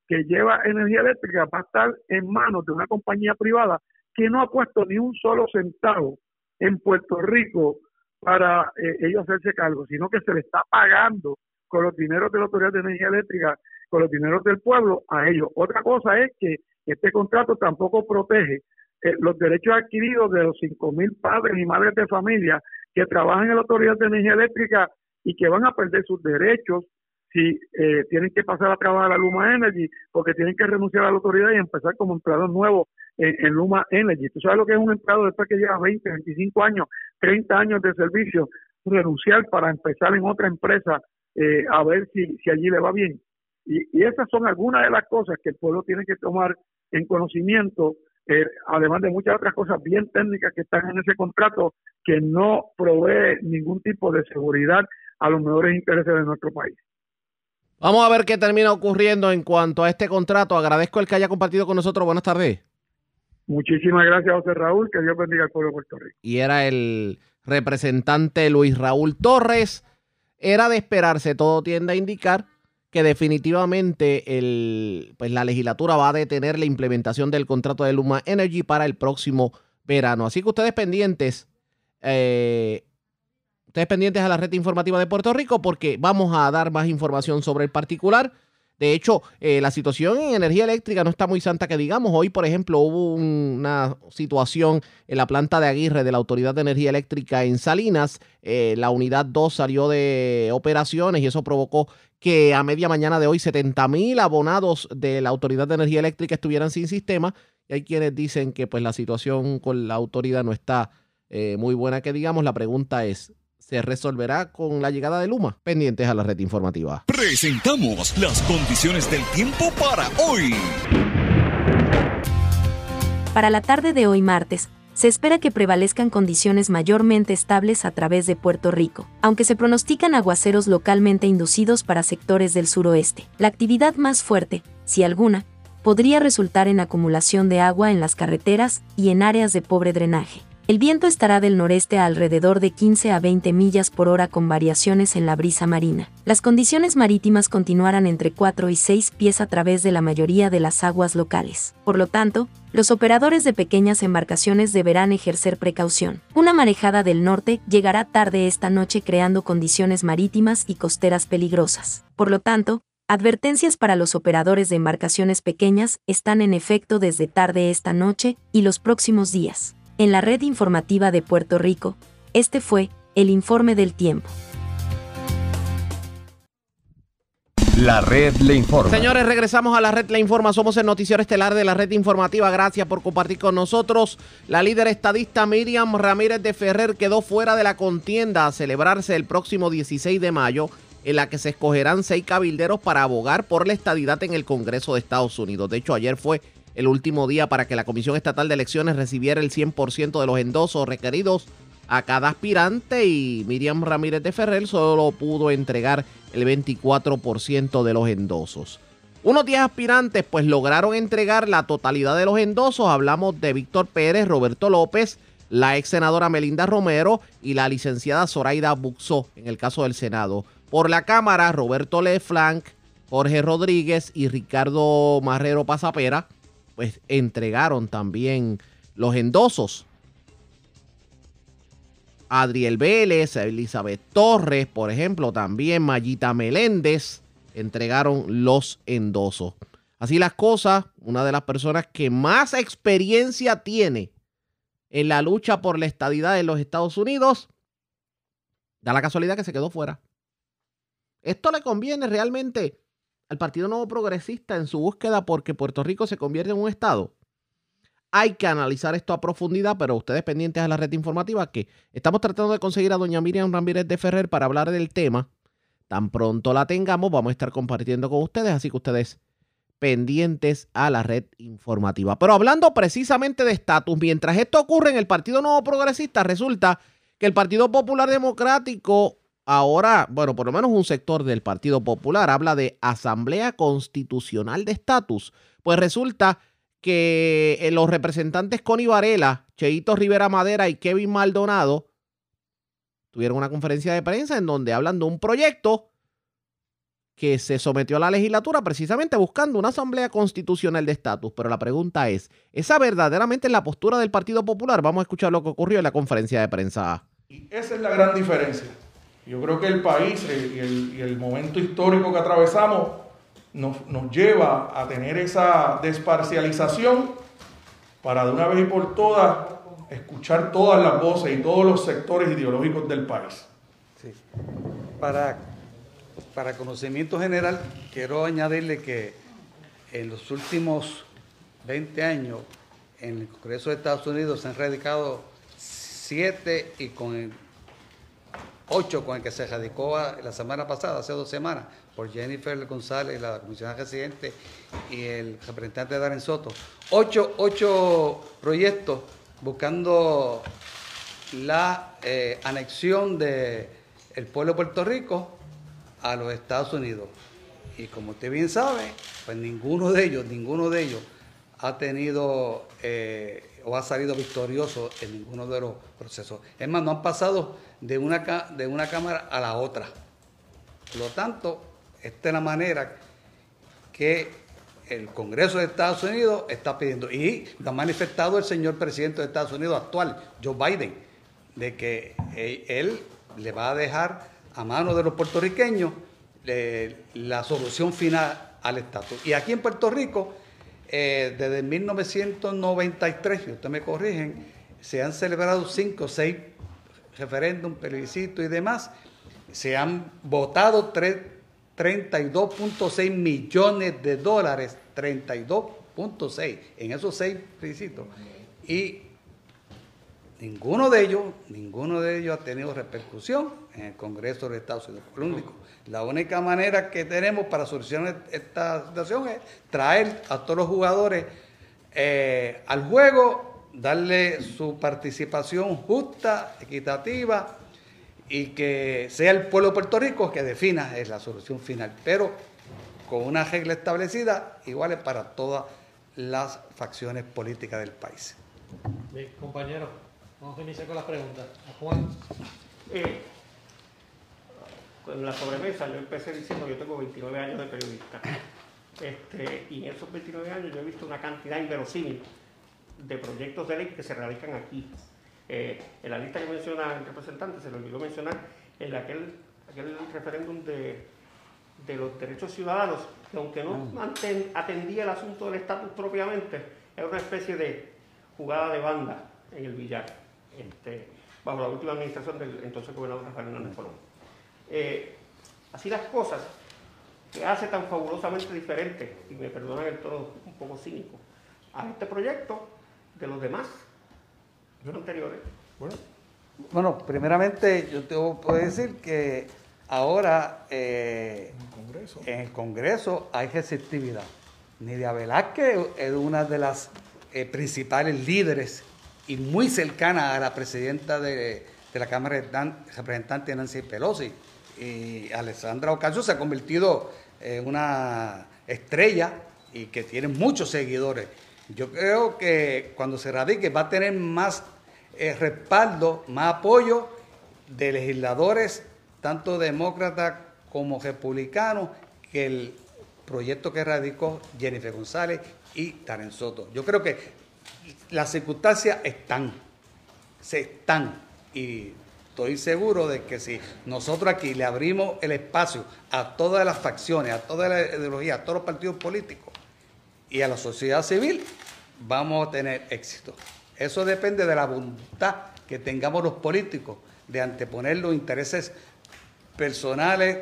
que lleva energía eléctrica va a estar en manos de una compañía privada que no ha puesto ni un solo centavo en Puerto Rico para eh, ellos hacerse cargo, sino que se le está pagando con los dineros de la Autoridad de Energía Eléctrica, con los dineros del pueblo a ellos. Otra cosa es que este contrato tampoco protege eh, los derechos adquiridos de los 5.000 padres y madres de familia que trabajan en la Autoridad de Energía Eléctrica y que van a perder sus derechos si eh, tienen que pasar a trabajar a Luma Energy porque tienen que renunciar a la autoridad y empezar como empleados nuevos en, Luma Energy. Tú sabes lo que es un empleado después que lleva 20, 25 años, 30 años de servicio, renunciar para empezar en otra empresa eh, a ver si, si allí le va bien. Y, y, esas son algunas de las cosas que el pueblo tiene que tomar en conocimiento, eh, además de muchas otras cosas bien técnicas que están en ese contrato que no provee ningún tipo de seguridad a los mejores intereses de nuestro país. Vamos a ver qué termina ocurriendo en cuanto a este contrato. Agradezco el que haya compartido con nosotros. Buenas tardes. Muchísimas gracias, José Raúl. Que Dios bendiga al pueblo de Puerto Rico. Y era el representante Luis Raúl Torres. Era de esperarse, todo tiende a indicar que definitivamente el, pues la legislatura va a detener la implementación del contrato de Luma Energy para el próximo verano. Así que ustedes pendientes, eh, ustedes pendientes a la red informativa de Puerto Rico porque vamos a dar más información sobre el particular. De hecho, eh, la situación en energía eléctrica no está muy santa que digamos. Hoy, por ejemplo, hubo una situación en la planta de Aguirre de la Autoridad de Energía Eléctrica en Salinas. Eh, la unidad 2 salió de operaciones y eso provocó que a media mañana de hoy 70 mil abonados de la Autoridad de Energía Eléctrica estuvieran sin sistema. Y hay quienes dicen que pues la situación con la autoridad no está eh, muy buena que digamos. La pregunta es, se resolverá con la llegada de Luma. Pendientes a la red informativa. Presentamos las condiciones del tiempo para hoy. Para la tarde de hoy martes, se espera que prevalezcan condiciones mayormente estables a través de Puerto Rico, aunque se pronostican aguaceros localmente inducidos para sectores del suroeste. La actividad más fuerte, si alguna, podría resultar en acumulación de agua en las carreteras y en áreas de pobre drenaje. El viento estará del noreste a alrededor de 15 a 20 millas por hora con variaciones en la brisa marina. Las condiciones marítimas continuarán entre 4 y 6 pies a través de la mayoría de las aguas locales. Por lo tanto, los operadores de pequeñas embarcaciones deberán ejercer precaución. Una marejada del norte llegará tarde esta noche creando condiciones marítimas y costeras peligrosas. Por lo tanto, Advertencias para los operadores de embarcaciones pequeñas están en efecto desde tarde esta noche y los próximos días. En la red informativa de Puerto Rico, este fue el informe del tiempo. La red le informa. Señores, regresamos a la red Le Informa. Somos el noticiero estelar de la red informativa. Gracias por compartir con nosotros. La líder estadista Miriam Ramírez de Ferrer quedó fuera de la contienda a celebrarse el próximo 16 de mayo, en la que se escogerán seis cabilderos para abogar por la estadidad en el Congreso de Estados Unidos. De hecho, ayer fue el último día para que la Comisión Estatal de Elecciones recibiera el 100% de los endosos requeridos a cada aspirante y Miriam Ramírez de Ferrer solo pudo entregar el 24% de los endosos. Unos 10 aspirantes pues lograron entregar la totalidad de los endosos. Hablamos de Víctor Pérez, Roberto López, la ex senadora Melinda Romero y la licenciada Zoraida Buxó en el caso del Senado. Por la Cámara, Roberto Leflanc, Jorge Rodríguez y Ricardo Marrero Pasapera pues entregaron también los endosos. Adriel Vélez, Elizabeth Torres, por ejemplo, también Mayita Meléndez entregaron los endosos. Así las cosas, una de las personas que más experiencia tiene en la lucha por la estadidad en los Estados Unidos, da la casualidad que se quedó fuera. Esto le conviene realmente al Partido Nuevo Progresista en su búsqueda porque Puerto Rico se convierte en un estado. Hay que analizar esto a profundidad, pero ustedes pendientes a la red informativa que estamos tratando de conseguir a doña Miriam Ramírez de Ferrer para hablar del tema. Tan pronto la tengamos, vamos a estar compartiendo con ustedes, así que ustedes pendientes a la red informativa. Pero hablando precisamente de estatus, mientras esto ocurre en el Partido Nuevo Progresista, resulta que el Partido Popular Democrático ahora, bueno, por lo menos un sector del Partido Popular habla de Asamblea Constitucional de Estatus. Pues resulta que eh, los representantes Connie Varela, Cheito Rivera Madera y Kevin Maldonado tuvieron una conferencia de prensa en donde hablan de un proyecto que se sometió a la legislatura precisamente buscando una asamblea constitucional de estatus. Pero la pregunta es, ¿esa verdaderamente es la postura del Partido Popular? Vamos a escuchar lo que ocurrió en la conferencia de prensa. Y esa es la gran diferencia. Yo creo que el país y el, el momento histórico que atravesamos nos, nos, lleva a tener esa desparcialización para de una vez y por todas escuchar todas las voces y todos los sectores ideológicos del país. Sí. Para, para conocimiento general, quiero añadirle que en los últimos 20 años en el Congreso de Estados Unidos se han radicado siete y con el 8 con el que se radicó la semana pasada, hace dos semanas, por Jennifer González, la comisionada residente, y el representante de Darren Soto. Ocho, ocho proyectos buscando la eh, anexión del el pueblo de Puerto Rico a los Estados Unidos. Y como usted bien sabe, pues ninguno de ellos, ninguno de ellos ha tenido eh, o ha salido victorioso en ninguno de los procesos. Es más, no han pasado de una, de una Cámara a la otra. Por lo tanto, esta es la manera que el Congreso de Estados Unidos está pidiendo. Y lo ha manifestado el señor presidente de Estados Unidos actual, Joe Biden, de que él le va a dejar a manos de los puertorriqueños eh, la solución final al estatus. Y aquí en Puerto Rico, eh, desde 1993, si ustedes me corrigen, se han celebrado cinco o seis referéndum, plebiscito y demás, se han votado 32.6 millones de dólares, 32.6 en esos seis plebiscitos. Y ninguno de ellos, ninguno de ellos ha tenido repercusión en el Congreso de Estados Unidos. único, la única manera que tenemos para solucionar esta situación es traer a todos los jugadores eh, al juego darle su participación justa, equitativa y que sea el pueblo de Puerto Rico que defina la solución final, pero con una regla establecida iguales para todas las facciones políticas del país. Bien, compañero, vamos a iniciar con las preguntas. Juan. Eh, en la sobremesa yo empecé diciendo que yo tengo 29 años de periodista. Este, y en esos 29 años yo he visto una cantidad inverosímil de proyectos de ley que se radican aquí. Eh, en la lista que menciona el representante, se le olvidó mencionar el, aquel, aquel referéndum de, de los derechos ciudadanos, que aunque no manten- atendía el asunto del estatus propiamente, era una especie de jugada de banda en el billar, este, bajo la última administración del entonces gobernador Rafael Hernández Colón. Eh, así las cosas, que hace tan fabulosamente diferente, y me perdonan el tono un poco cínico, a este proyecto de los demás anteriores. Bueno, primeramente yo te puedo decir que ahora eh, en el Congreso hay receptividad. Nidia Velázquez es una de las eh, principales líderes y muy cercana a la presidenta de, de la Cámara de Dan- Representantes Nancy Pelosi. Y Alessandra Ocasio se ha convertido en una estrella y que tiene muchos seguidores. Yo creo que cuando se radique va a tener más eh, respaldo, más apoyo de legisladores, tanto demócratas como republicanos, que el proyecto que radicó Jennifer González y Taren Soto. Yo creo que las circunstancias están, se están, y estoy seguro de que si nosotros aquí le abrimos el espacio a todas las facciones, a toda la ideología, a todos los partidos políticos y a la sociedad civil, vamos a tener éxito. Eso depende de la voluntad que tengamos los políticos de anteponer los intereses personales,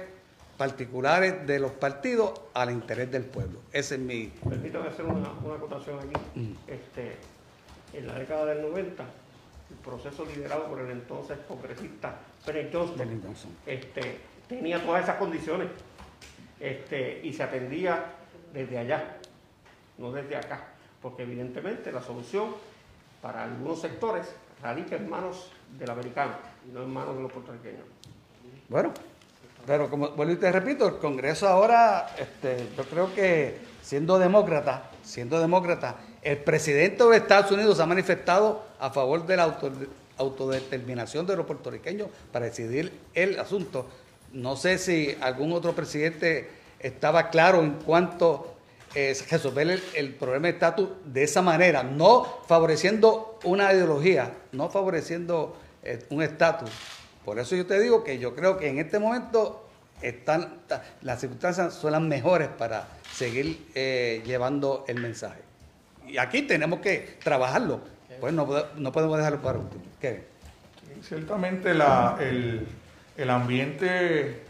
particulares de los partidos al interés del pueblo. Ese es mi... Permítame hacer una, una acotación aquí. Mm. Este, en la década del 90, el proceso liderado por el entonces congresista Johnston, Bennett Johnson. este, tenía todas esas condiciones este, y se atendía desde allá, no desde acá, porque evidentemente la solución para algunos sectores radica en manos del americano y no en manos de los puertorriqueños. Bueno, pero como vuelvo y te repito, el Congreso ahora, este, yo creo que siendo demócrata, siendo demócrata, el presidente de Estados Unidos ha manifestado a favor de la auto- autodeterminación de los puertorriqueños para decidir el asunto. No sé si algún otro presidente estaba claro en cuanto eh, resolver el, el problema de estatus de esa manera, no favoreciendo una ideología, no favoreciendo eh, un estatus. Por eso yo te digo que yo creo que en este momento están las circunstancias son las mejores para seguir eh, llevando el mensaje. Y aquí tenemos que trabajarlo. Pues no, no podemos dejarlo para último. Kevin. Ciertamente la, el, el ambiente,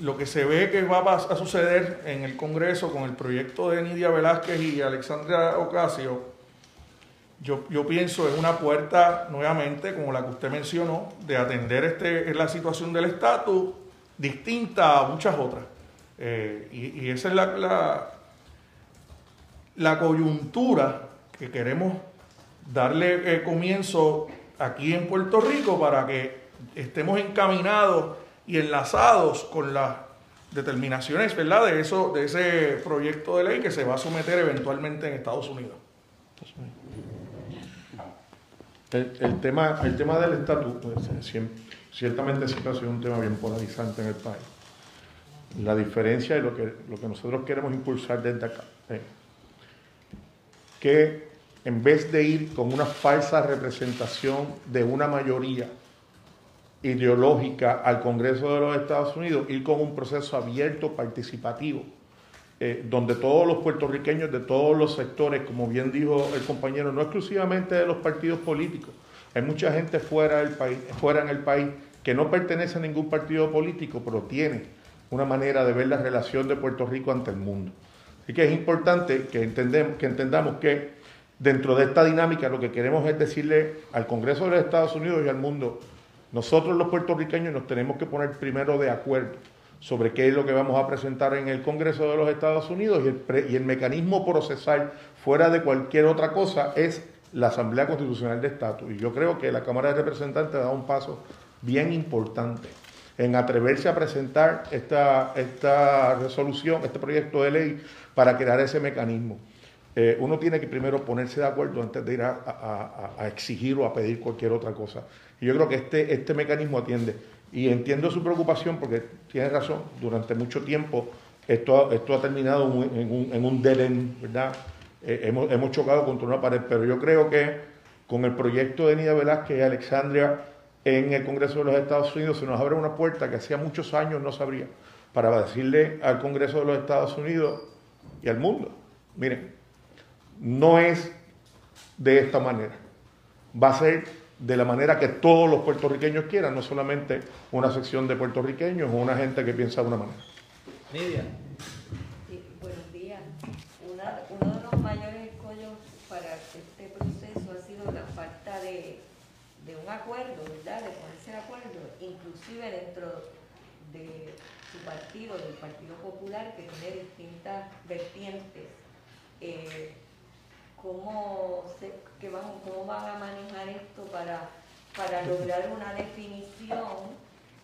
lo que se ve que va a, suceder en el Congreso con el proyecto de Nidia Velázquez y Alexandra Ocasio, yo, yo pienso es una puerta nuevamente, como la que usted mencionó, de atender este, la situación del estatus distinta a muchas otras. Eh, y, esa es la coyuntura que queremos darle eh, comienzo aquí en Puerto Rico para que estemos encaminados y enlazados con las determinaciones ¿verdad? De, eso, de ese proyecto de ley que se va a someter eventualmente en Estados Unidos. El, tema, el tema del estatus, pues, siem- ciertamente siempre ha sido un tema bien polarizante en el país. La diferencia de lo que, lo que nosotros queremos impulsar desde acá, eh, que en vez de ir con una falsa representación de una mayoría ideológica al Congreso de los Estados Unidos, ir con un proceso abierto, participativo, eh, donde todos los puertorriqueños de todos los sectores, como bien dijo el compañero, no exclusivamente de los partidos políticos, hay mucha gente fuera del país, fuera en el país que no pertenece a ningún partido político, pero tiene una manera de ver la relación de Puerto Rico ante el mundo. Así que es importante que, entendem- que entendamos que dentro de esta dinámica lo que queremos es decirle al Congreso de los Estados Unidos y al mundo, nosotros los puertorriqueños nos tenemos que poner primero de acuerdo sobre qué es lo que vamos a presentar en el Congreso de los Estados Unidos y el, mecanismo procesal fuera de cualquier otra cosa es la Asamblea Constitucional de Estatus. Y yo creo que la Cámara de Representantes dado un paso bien importante en atreverse a presentar esta, esta resolución, este proyecto de ley para crear ese mecanismo. Eh, uno tiene que primero ponerse de acuerdo antes de ir a exigir o a pedir cualquier otra cosa. Y yo creo que este, este mecanismo atiende. Y entiendo su preocupación porque tiene razón, durante mucho tiempo esto, esto ha terminado en un, en un, ¿verdad? Eh, hemos, hemos chocado contra una pared, pero yo creo que con el proyecto de Nida Velázquez y Alexandria en el Congreso de los Estados Unidos se nos abre una puerta que hacía muchos años no se abría para decirle al Congreso de los Estados Unidos y al mundo, miren, no es de esta manera, va a ser de la manera que todos los puertorriqueños quieran, no solamente una sección de puertorriqueños o una gente que piensa de una manera. Lidia. buenos días. uno de los mayores escollos para este proceso ha sido la falta de, de un acuerdo, ¿verdad? De ponerse de acuerdo, inclusive dentro de su partido, del Partido Popular, que tiene distintas vertientes. Eh, ¿cómo, se, que van, ¿Cómo van a manejar esto para, para lograr una definición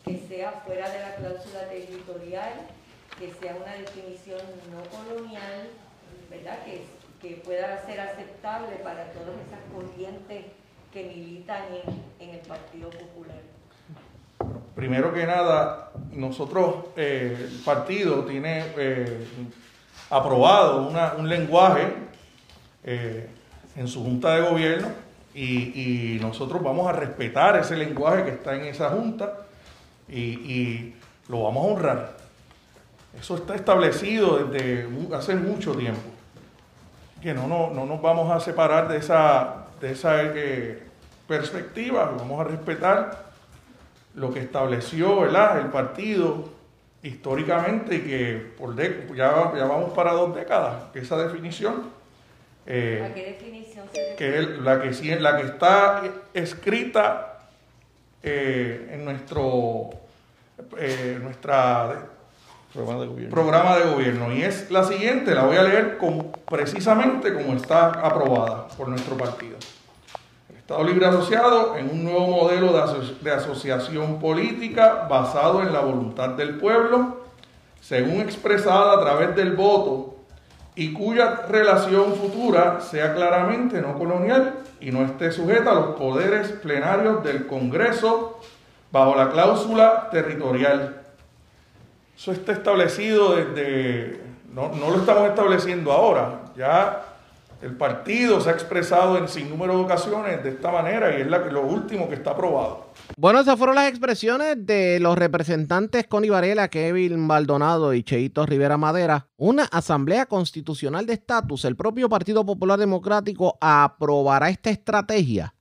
que sea fuera de la cláusula territorial, que sea una definición no colonial, ¿verdad? Que, que pueda ser aceptable para todas esas corrientes que militan en, en el Partido Popular? Primero que nada, nosotros, eh, el partido tiene eh, aprobado una, un lenguaje eh, en su junta de gobierno y, nosotros vamos a respetar ese lenguaje que está en esa junta y, lo vamos a honrar. Eso está establecido desde hace mucho tiempo. Que no, no, no nos vamos a separar de esa, de esa perspectiva, vamos a respetar lo que estableció el partido históricamente y que por ya, ya vamos para dos décadas, esa definición, eh, qué definición se que es la que, la que está escrita eh, en nuestro eh, nuestra programa de, gobierno. programa de gobierno y es la siguiente, la voy a leer precisamente como está aprobada por nuestro partido. Estado Libre Asociado en un nuevo modelo de, asociación política basado en la voluntad del pueblo, según expresada a través del voto, y cuya relación futura sea claramente no colonial y no esté sujeta a los poderes plenarios del Congreso bajo la cláusula territorial. Eso está establecido desde, no, no lo estamos estableciendo ahora, ya el partido se ha expresado en sin número de ocasiones de esta manera y es la, lo último que está aprobado. Bueno, esas fueron las expresiones de los representantes Connie Varela, Kevin Maldonado y Cheito Rivera Madera. Una asamblea constitucional de estatus. El propio Partido Popular Democrático aprobará esta estrategia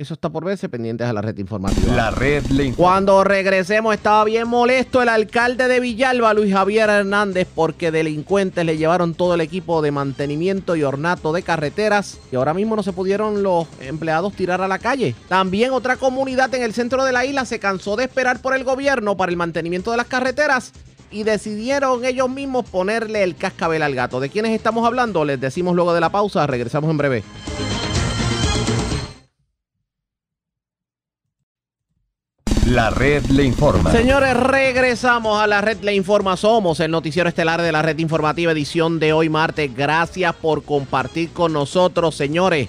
eso está por verse pendientes a la red informativa. La red le Cuando regresemos estaba bien molesto el alcalde de Villalba, Luis Javier Hernández, porque delincuentes le llevaron todo el equipo de mantenimiento y ornato de carreteras y ahora mismo no se pudieron los empleados tirar a la calle. También otra comunidad en el centro de la isla se cansó de esperar por el gobierno para el mantenimiento de las carreteras y decidieron ellos mismos ponerle el cascabel al gato. ¿De quiénes estamos hablando? Les decimos luego de la pausa. Regresamos en breve. La red le informa. Señores, regresamos a la red le informa. Somos el noticiero estelar de la red informativa edición de hoy martes. Gracias por compartir con nosotros, señores.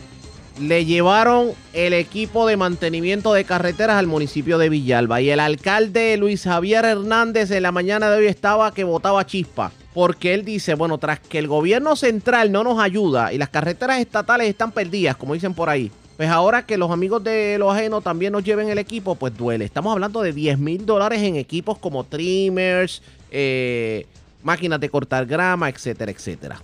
Le llevaron el equipo de mantenimiento de carreteras al municipio de Villalba y el alcalde Luis Javier Hernández en la mañana de hoy estaba que votaba chispa porque él dice, bueno, tras que el gobierno central no nos ayuda y las carreteras estatales están perdidas, como dicen por ahí, pues ahora que los amigos de lo ajeno también nos lleven el equipo, pues duele. Estamos hablando de 10 mil dólares en equipos como trimmers, eh, máquinas de cortar grama, etcétera, etcétera.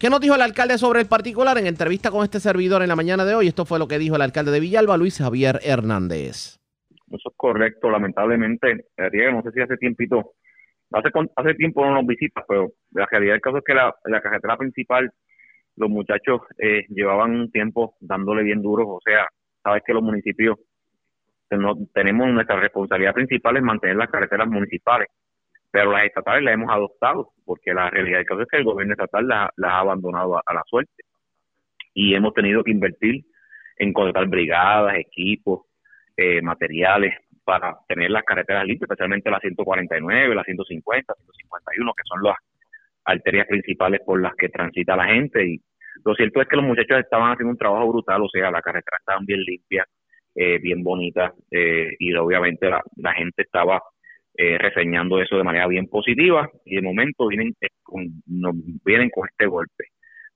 ¿Qué nos dijo el alcalde sobre el particular en entrevista con este servidor en la mañana de hoy? Esto fue lo que dijo el alcalde de Villalba, Luis Javier Hernández. Eso es correcto, lamentablemente, no sé si hace tiempito, hace, hace tiempo no nos visitas, pero la realidad del caso es que la, la carretera principal los muchachos eh, llevaban un tiempo dándole bien duro, o sea, sabes que los municipios tenemos nuestra responsabilidad principal es mantener las carreteras municipales, pero las estatales las hemos adoptado, porque la realidad del caso es que el gobierno estatal las, ha abandonado a, la suerte. Y hemos tenido que invertir en contratar brigadas, equipos, eh, materiales para tener las carreteras limpias, especialmente la 149, la 150, 151, que son las arterias principales por las que transita la gente y lo cierto es que los muchachos estaban haciendo un trabajo brutal, o sea, la carretera estaba bien limpia, eh, bien bonita eh, y obviamente la, gente estaba eh, reseñando eso de manera bien positiva y de momento vienen con, vienen con este golpe.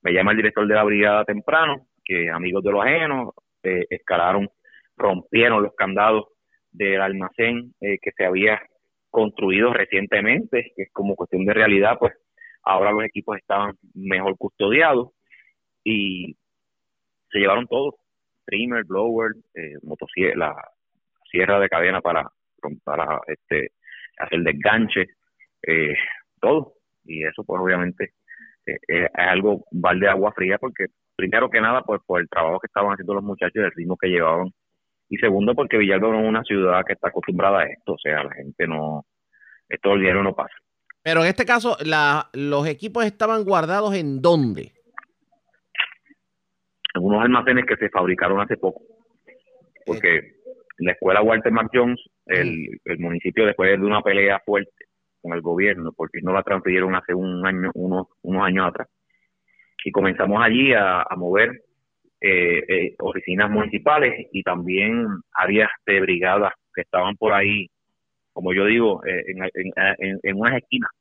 Me llama el director de la brigada temprano, que amigos de los ajenos escalaron, rompieron los candados del almacén que se había construidos recientemente, que es como cuestión de realidad, pues ahora los equipos estaban mejor custodiados y se llevaron todo, trimmer, blower, eh, motosierra, la sierra de cadena para, para este, hacer desganche, eh, todo. Y eso pues obviamente eh, eh, es algo vale de agua fría porque primero que nada pues por el trabajo que estaban haciendo los muchachos, el ritmo que llevaban y segundo porque Villalba no es una ciudad que está acostumbrada a esto, o sea, la gente no, esto el dinero no pasa. Pero en este caso, la, los equipos estaban guardados en dónde? En unos almacenes que se fabricaron hace poco. Porque la escuela Walter Mark Jones, el, el municipio después de una pelea fuerte con el gobierno, porque no la transfirieron hace un año, unos, unos años atrás. Y comenzamos allí a, a mover eh, eh, oficinas municipales y también áreas de brigadas que estaban por ahí, como yo digo, eh, en, en, en, en unas esquinas.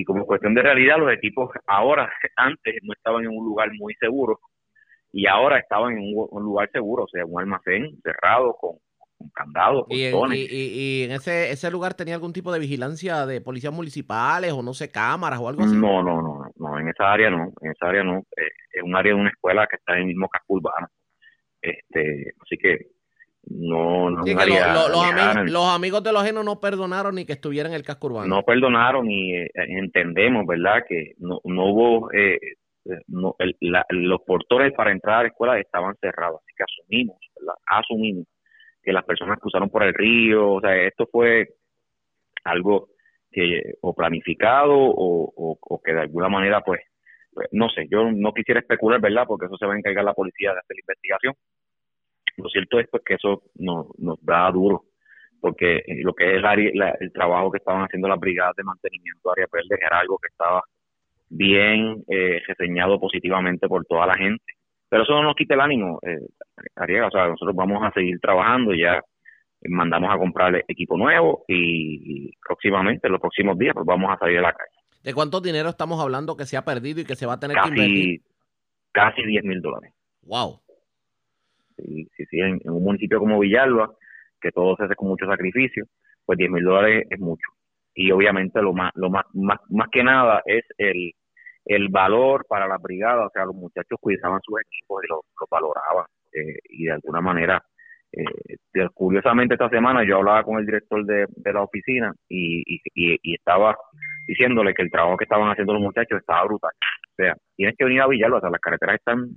Y como cuestión de realidad, los equipos ahora, antes no estaban en un lugar muy seguro y ahora estaban en un, un lugar seguro, o sea, un almacén cerrado con, con candados, Y portones. y- y- y en ese, ese lugar tenía algún tipo de vigilancia de policías municipales o no sé, cámaras o algo así. No, no, no, no, no, en esa área no, en esa área no. Eh, es un área de una escuela que está en el mismo casco urbano. Este, así que no, no Sí, lo- lo- los, amigos, los amigos de los ajenos no perdonaron ni que estuviera en el casco urbano. no perdonaron y eh, entendemos, ¿verdad? Que no, no hubo, eh, eh, no, el- la- los portones para entrar a la escuela estaban cerrados, así que asumimos, ¿verdad? Asumimos que las personas cruzaron por el río, o sea, esto fue algo que o planificado o, o, o que de alguna manera, pues, pues, no sé, yo no quisiera especular, ¿verdad? Porque eso se va a encargar la policía de hacer la investigación. Lo cierto es pues que eso nos, nos da duro, porque lo que es el, área- la- el trabajo que estaban haciendo las brigadas de mantenimiento de área verde era algo que estaba bien eh, reseñado positivamente por toda la gente. Pero eso no nos quita el ánimo, eh, Ariega, o sea, nosotros vamos a seguir trabajando, ya mandamos a comprar equipo nuevo y, y próximamente, en los próximos días, pues vamos a salir a la calle. ¿De cuánto dinero estamos hablando que se ha perdido y que se va a tener que invertir? Casi, casi 10 mil dólares. Wow. Sí, sí, en, un municipio como Villalba, que todo se hace con mucho sacrificio, pues 10 mil dólares es mucho. Y obviamente lo más, lo más, más, más que nada es el, el valor para la brigada, o sea, los muchachos cuidaban sus equipos y los lo valoraban. eh, y de alguna manera, eh, curiosamente esta semana yo hablaba con el director de, de la oficina y, y- y estaba diciéndole que el trabajo que estaban haciendo los muchachos estaba brutal. O sea, tienes que venir a Villalba, o sea, las carreteras están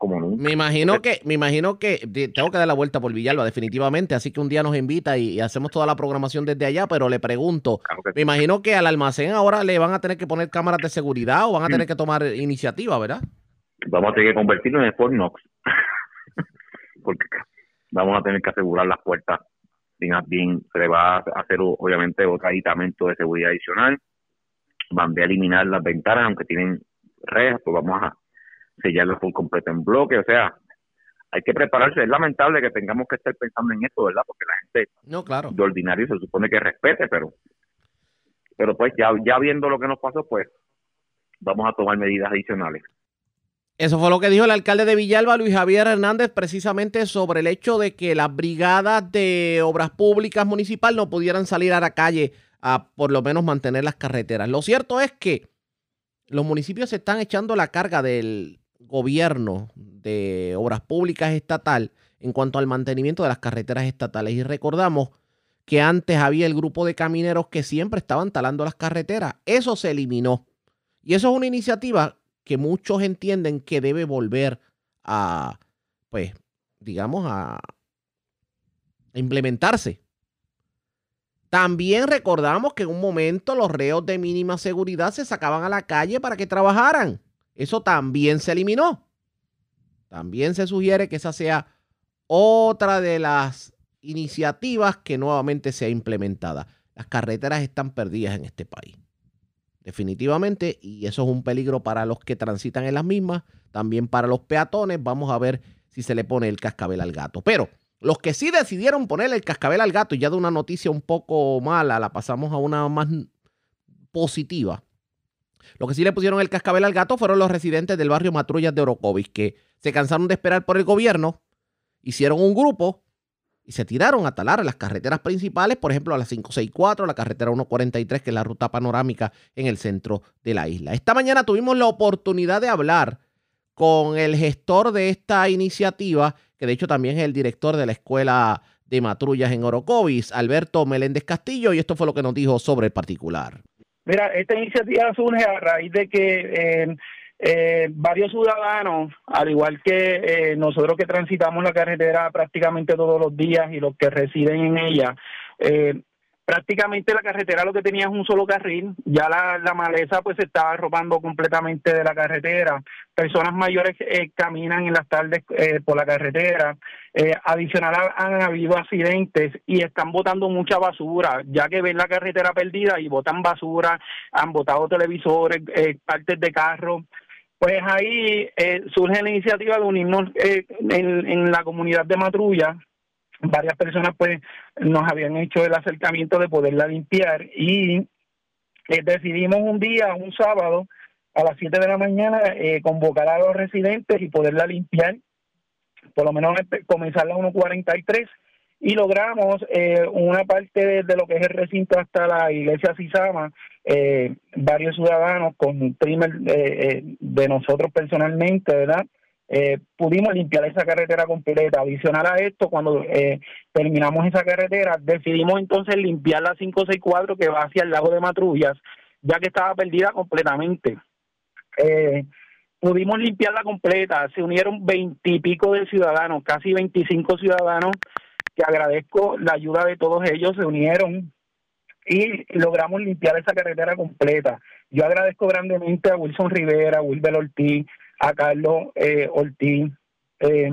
como nunca. Me imagino que, me imagino que tengo que dar la vuelta por Villalba, definitivamente. Así que un día nos invita y, y hacemos toda la programación desde allá, pero le pregunto, me imagino que al almacén ahora le van a tener que poner cámaras de seguridad o van a tener que tomar iniciativa, ¿verdad? vamos a tener que convertirnos en Fort Knox porque vamos a tener que asegurar las puertas bien, bien se le va a hacer obviamente otro aditamento de seguridad adicional van a eliminar las ventanas aunque tienen rejas pues vamos a sellarlas por completo en bloque o sea hay que prepararse es lamentable que tengamos que estar pensando en esto verdad porque la gente No, claro. de ordinario se supone que respete pero pero pues ya ya viendo lo que nos pasó pues vamos a tomar medidas adicionales Eso fue lo que dijo el alcalde de Villalba, Luis Javier Hernández, precisamente sobre el hecho de que las brigadas de obras públicas municipal no pudieran salir a la calle a por lo menos mantener las carreteras. Lo cierto es que los municipios se están echando la carga del gobierno de obras públicas estatal en cuanto al mantenimiento de las carreteras estatales. Y recordamos que antes había el grupo de camineros que siempre estaban talando las carreteras. Eso se eliminó. Y eso es una iniciativa que muchos entienden que debe volver a, pues, digamos, a, implementarse. También recordamos que en un momento los reos de mínima seguridad se sacaban a la calle para que trabajaran. Eso también se eliminó. También se sugiere que esa sea otra de las iniciativas que nuevamente sea implementada. Las carreteras están perdidas en este país. Definitivamente, y eso es un peligro para los que transitan en las mismas, también para los peatones. Vamos a ver si se le pone el cascabel al gato. Pero los que sí decidieron ponerle el cascabel al gato, ya de una noticia un poco mala, la pasamos a una más positiva. Los que sí le pusieron el cascabel al gato fueron los residentes del barrio Matrullas de Orocovis, que se cansaron de esperar por el gobierno, hicieron un grupo y se tiraron a talar las carreteras principales, por ejemplo, a la 564, la carretera 143, que es la ruta panorámica en el centro de la isla. Esta mañana tuvimos la oportunidad de hablar con el gestor de esta iniciativa, que de hecho también es el director de la Escuela de Matrullas en Orocovis, Alberto Meléndez Castillo, y esto fue lo que nos dijo sobre el particular. Mira, esta iniciativa surge a raíz de que eh, eh, varios ciudadanos, al igual que eh, nosotros que transitamos la carretera prácticamente todos los días y los que residen en ella, eh, prácticamente la carretera lo que tenía es un solo carril, ya la, maleza pues se estaba robando completamente de la carretera, personas mayores eh, caminan en las tardes eh, por la carretera, eh, adicional han habido accidentes y están botando mucha basura, ya que ven la carretera perdida y botan basura, han botado televisores, eh, partes de carro, pues ahí eh, surge la iniciativa de unirnos en, en la comunidad de Matrulla varias personas pues nos habían hecho el acercamiento de poderla limpiar y eh, decidimos un día, un sábado, a las 7 de la mañana, eh, convocar a los residentes y poderla limpiar, por lo menos empe- comenzar a 1.43 y logramos eh, una parte de, lo que es el recinto hasta la iglesia Sisama, eh, varios ciudadanos con primer eh, eh, de nosotros personalmente, ¿verdad? Eh, pudimos limpiar esa carretera completa. Adicional a esto, cuando eh, terminamos esa carretera, decidimos entonces limpiar la 564 que va hacia el lago de Matrullas, ya que estaba perdida completamente. Eh, pudimos limpiarla completa, se unieron veintipico de ciudadanos, casi 25 ciudadanos, que agradezco la ayuda de todos ellos, se unieron y logramos limpiar esa carretera completa. Yo agradezco grandemente a Wilson Rivera, a Wilber Ortiz, a Carlos eh, Ortiz, eh,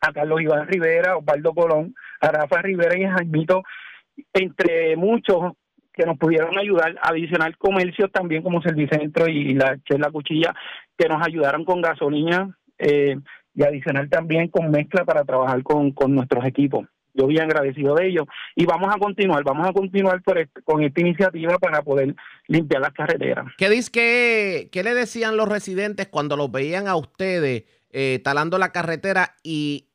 a Carlos Iván Rivera, Osvaldo Colón, a Rafa Rivera y a Jaimito, entre muchos que nos pudieron ayudar, adicional comercios también como Servicentro y la Chela Cuchilla, que nos ayudaron con gasolina eh, y adicional también con mezcla para trabajar con, con nuestros equipos. Yo bien agradecido de ellos y vamos a continuar, vamos a continuar por este- con esta iniciativa para poder limpiar las carreteras. ¿Qué, dice, qué, le decían los residentes cuando los veían a ustedes eh, talando la carretera y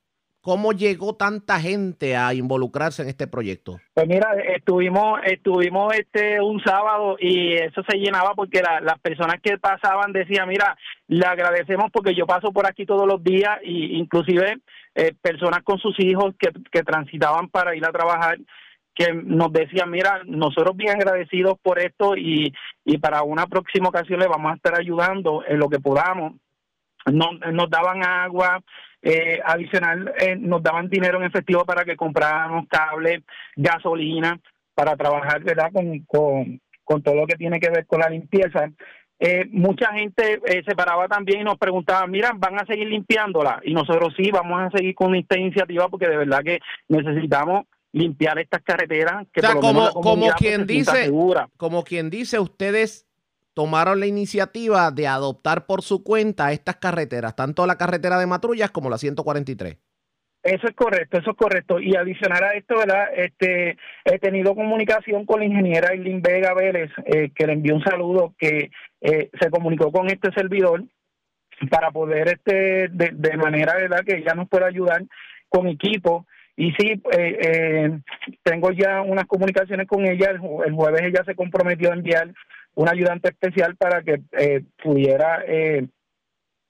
cómo llegó tanta gente a involucrarse en este proyecto? Pues mira, estuvimos, estuvimos este un sábado y eso se llenaba porque la- las personas que pasaban decían, mira, le agradecemos porque yo paso por aquí todos los días y inclusive eh, personas con sus hijos que, transitaban para ir a trabajar que nos decían, mira, nosotros bien agradecidos por esto y, y para una próxima ocasión le vamos a estar ayudando en lo que podamos. No, nos daban agua, eh, adicional eh, nos daban dinero en efectivo para que compráramos cables, gasolina, para trabajar verdad con, con, con todo lo que tiene que ver con la limpieza. Eh, mucha gente eh, se paraba también y nos preguntaba, mira, ¿van a seguir limpiándola? Y nosotros sí, vamos a seguir con esta iniciativa porque de verdad que necesitamos limpiar estas carreteras que O sea, por lo menos como, la como pues, quien sienta dice, segura. como quien dice, ustedes tomaron la iniciativa de adoptar por su cuenta estas carreteras, tanto la carretera de Matrullas como la 143. Eso es correcto, eso es correcto. Y adicional a esto, ¿verdad? Este, he tenido comunicación con la ingeniera Eileen Vega Vélez, eh, que le envió un saludo, que eh, se comunicó con este servidor para poder, este, de, de manera, ¿verdad?, que ella nos pueda ayudar con equipo. Y sí, eh, eh, tengo ya unas comunicaciones con ella. El jueves ella se comprometió a enviar un ayudante especial para que eh, pudiera eh,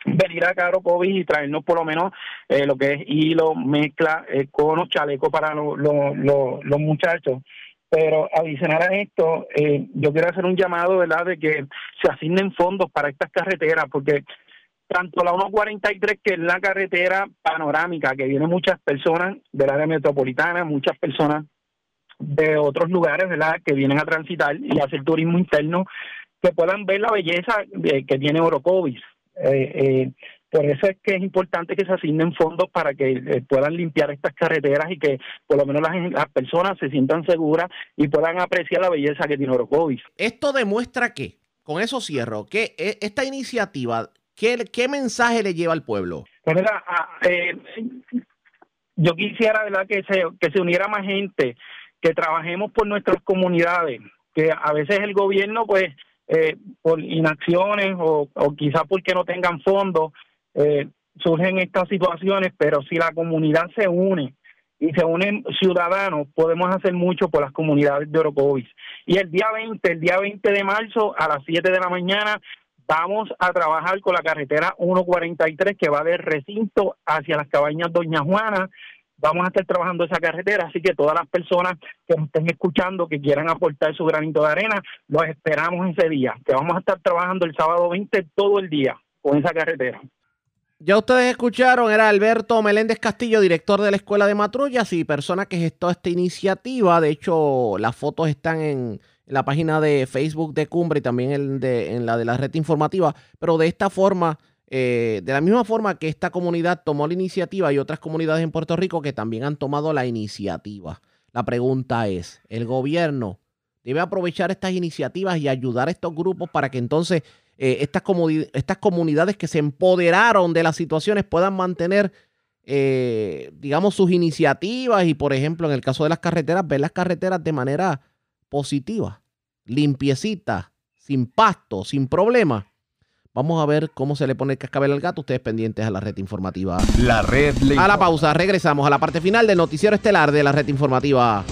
venir a Caro COVID y traernos por lo menos eh, lo que es hilo, mezcla, eh, conos, chalecos para lo- lo- los muchachos. Pero adicional a esto, eh, yo quiero hacer un llamado, ¿verdad?, de que se asignen fondos para estas carreteras, porque tanto la 143, que es la carretera panorámica, que vienen muchas personas del área metropolitana, muchas personas de otros lugares, ¿verdad?, que vienen a transitar y hacer turismo interno, que puedan ver la belleza de- que tiene Orocovis. Eh, eh, por eso es que es importante que se asignen fondos para que eh, puedan limpiar estas carreteras y que por lo menos las, las personas se sientan seguras y puedan apreciar la belleza que tiene Orocovis. Esto demuestra que, con eso cierro, que eh, esta iniciativa, ¿qué, qué mensaje le lleva al pueblo? Pues mira, ah, eh, yo quisiera verdad que se que se uniera más gente, que trabajemos por nuestras comunidades, que a veces el gobierno pues eh, por inacciones o, o quizás porque no tengan fondos eh, surgen estas situaciones, pero si la comunidad se une y se unen ciudadanos, podemos hacer mucho por las comunidades de Orocovis. Y el día 20, el día 20 de marzo a las 7 de la mañana vamos a trabajar con la carretera 143 que va del recinto hacia las cabañas Doña Juana. Vamos a estar trabajando esa carretera, así que todas las personas que nos estén escuchando, que quieran aportar su granito de arena, los esperamos ese día, que vamos a estar trabajando el sábado 20 todo el día con esa carretera. Ya ustedes escucharon, era Alberto Meléndez Castillo, director de la Escuela de Matrullas y persona que gestó esta iniciativa. De hecho, las fotos están en, la página de Facebook de Cumbre y también en, de, en la de la red informativa. Pero de esta forma, eh, de la misma forma que esta comunidad tomó la iniciativa y otras comunidades en Puerto Rico que también han tomado la iniciativa. La pregunta es, ¿el gobierno debe aprovechar estas iniciativas y ayudar a estos grupos para que entonces eh, estas, comunidades que se empoderaron de las situaciones puedan mantener, eh, digamos, sus iniciativas y, por ejemplo, en el caso de las carreteras, ver las carreteras de manera positiva, limpiecita, sin pasto, sin problema. Vamos a ver cómo se le pone el cascabel al gato. Ustedes pendientes a la red informativa. La red. a la pausa. Regresamos a la parte final del noticiero estelar de la red informativa.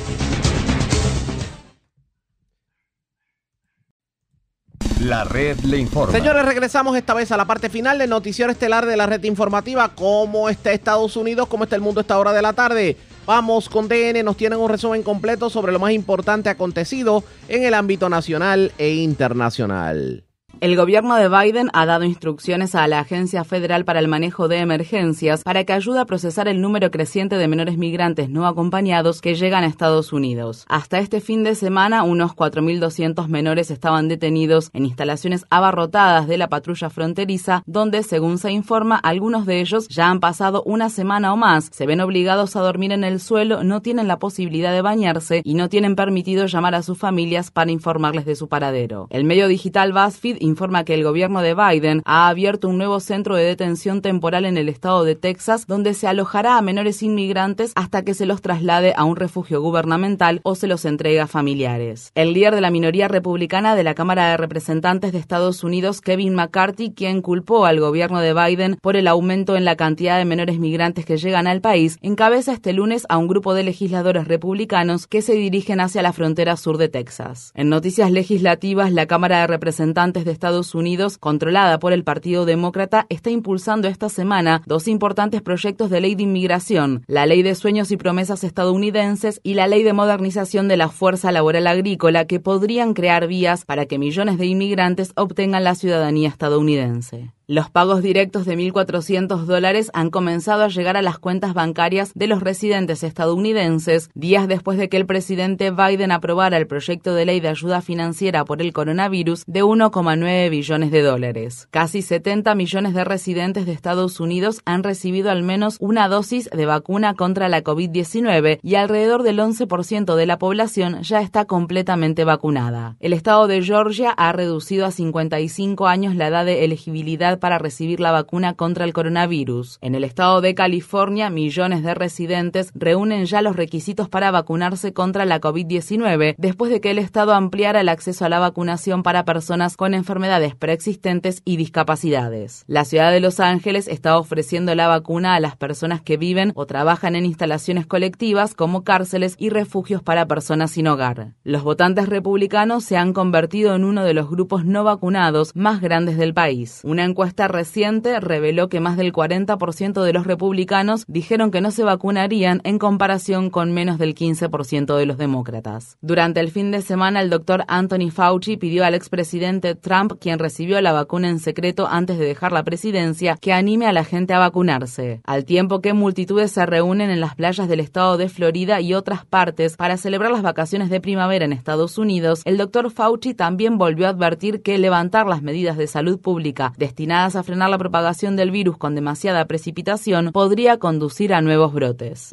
La red le informa. Señores, regresamos esta vez a la parte final del noticiero estelar de la red informativa. ¿Cómo está Estados Unidos? ¿Cómo está el mundo a esta hora de la tarde? Vamos con DN, nos tienen un resumen completo sobre lo más importante acontecido en el ámbito nacional e internacional. El gobierno de Biden ha dado instrucciones a la Agencia Federal para el Manejo de Emergencias para que ayude a procesar el número creciente de menores migrantes no acompañados que llegan a Estados Unidos. Hasta este fin de semana, unos 4.200 menores estaban detenidos en instalaciones abarrotadas de la patrulla fronteriza, donde, según se informa, algunos de ellos ya han pasado una semana o más, se ven obligados a dormir en el suelo, no tienen la posibilidad de bañarse y no tienen permitido llamar a sus familias para informarles de su paradero. El medio digital BuzzFeed informa que el gobierno de Biden ha abierto un nuevo centro de detención temporal en el estado de Texas, donde se alojará a menores inmigrantes hasta que se los traslade a un refugio gubernamental o se los entregue a familiares. El líder de la minoría republicana de la Cámara de Representantes de Estados Unidos, Kevin McCarthy, quien culpó al gobierno de Biden por el aumento en la cantidad de menores migrantes que llegan al país, encabeza este lunes a un grupo de legisladores republicanos que se dirigen hacia la frontera sur de Texas. En noticias legislativas, la Cámara de Representantes de Estados Unidos, controlada por el Partido Demócrata, está impulsando esta semana dos importantes proyectos de ley de inmigración, la Ley de Sueños y Promesas estadounidenses y la Ley de Modernización de la Fuerza Laboral Agrícola, que podrían crear vías para que millones de inmigrantes obtengan la ciudadanía estadounidense. Los pagos directos de 1.400 dólares han comenzado a llegar a las cuentas bancarias de los residentes estadounidenses días después de que el presidente Biden aprobara el proyecto de ley de ayuda financiera por el coronavirus de 1,9 billones de dólares. Casi 70 millones de residentes de Estados Unidos han recibido al menos una dosis de vacuna contra la COVID-19 y alrededor del 11% de la población ya está completamente vacunada. El estado de Georgia ha reducido a 55 años la edad de elegibilidad para recibir la vacuna contra el coronavirus. En el estado de California, millones de residentes reúnen ya los requisitos para vacunarse contra la COVID-19 después de que el estado ampliara el acceso a la vacunación para personas con enfermedades preexistentes y discapacidades. La ciudad de Los Ángeles está ofreciendo la vacuna a las personas que viven o trabajan en instalaciones colectivas como cárceles y refugios para personas sin hogar. Los votantes republicanos se han convertido en uno de los grupos no vacunados más grandes del país. Una encuesta reciente reveló que más del 40% de los republicanos dijeron que no se vacunarían en comparación con menos del 15% de los demócratas. Durante el fin de semana, el doctor Anthony Fauci pidió al expresidente Trump, quien recibió la vacuna en secreto antes de dejar la presidencia, que anime a la gente a vacunarse. Al tiempo que multitudes se reúnen en las playas del estado de Florida y otras partes para celebrar las vacaciones de primavera en Estados Unidos, el doctor Fauci también volvió a advertir que levantar las medidas de salud pública destinadas a frenar la propagación del virus con demasiada precipitación podría conducir a nuevos brotes.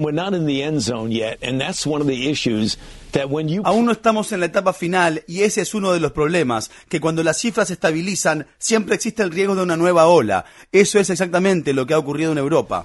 Aún no estamos en la etapa final y ese es uno de los problemas, que cuando las cifras se estabilizan siempre existe el riesgo de una nueva ola. Eso es exactamente lo que ha ocurrido en Europa.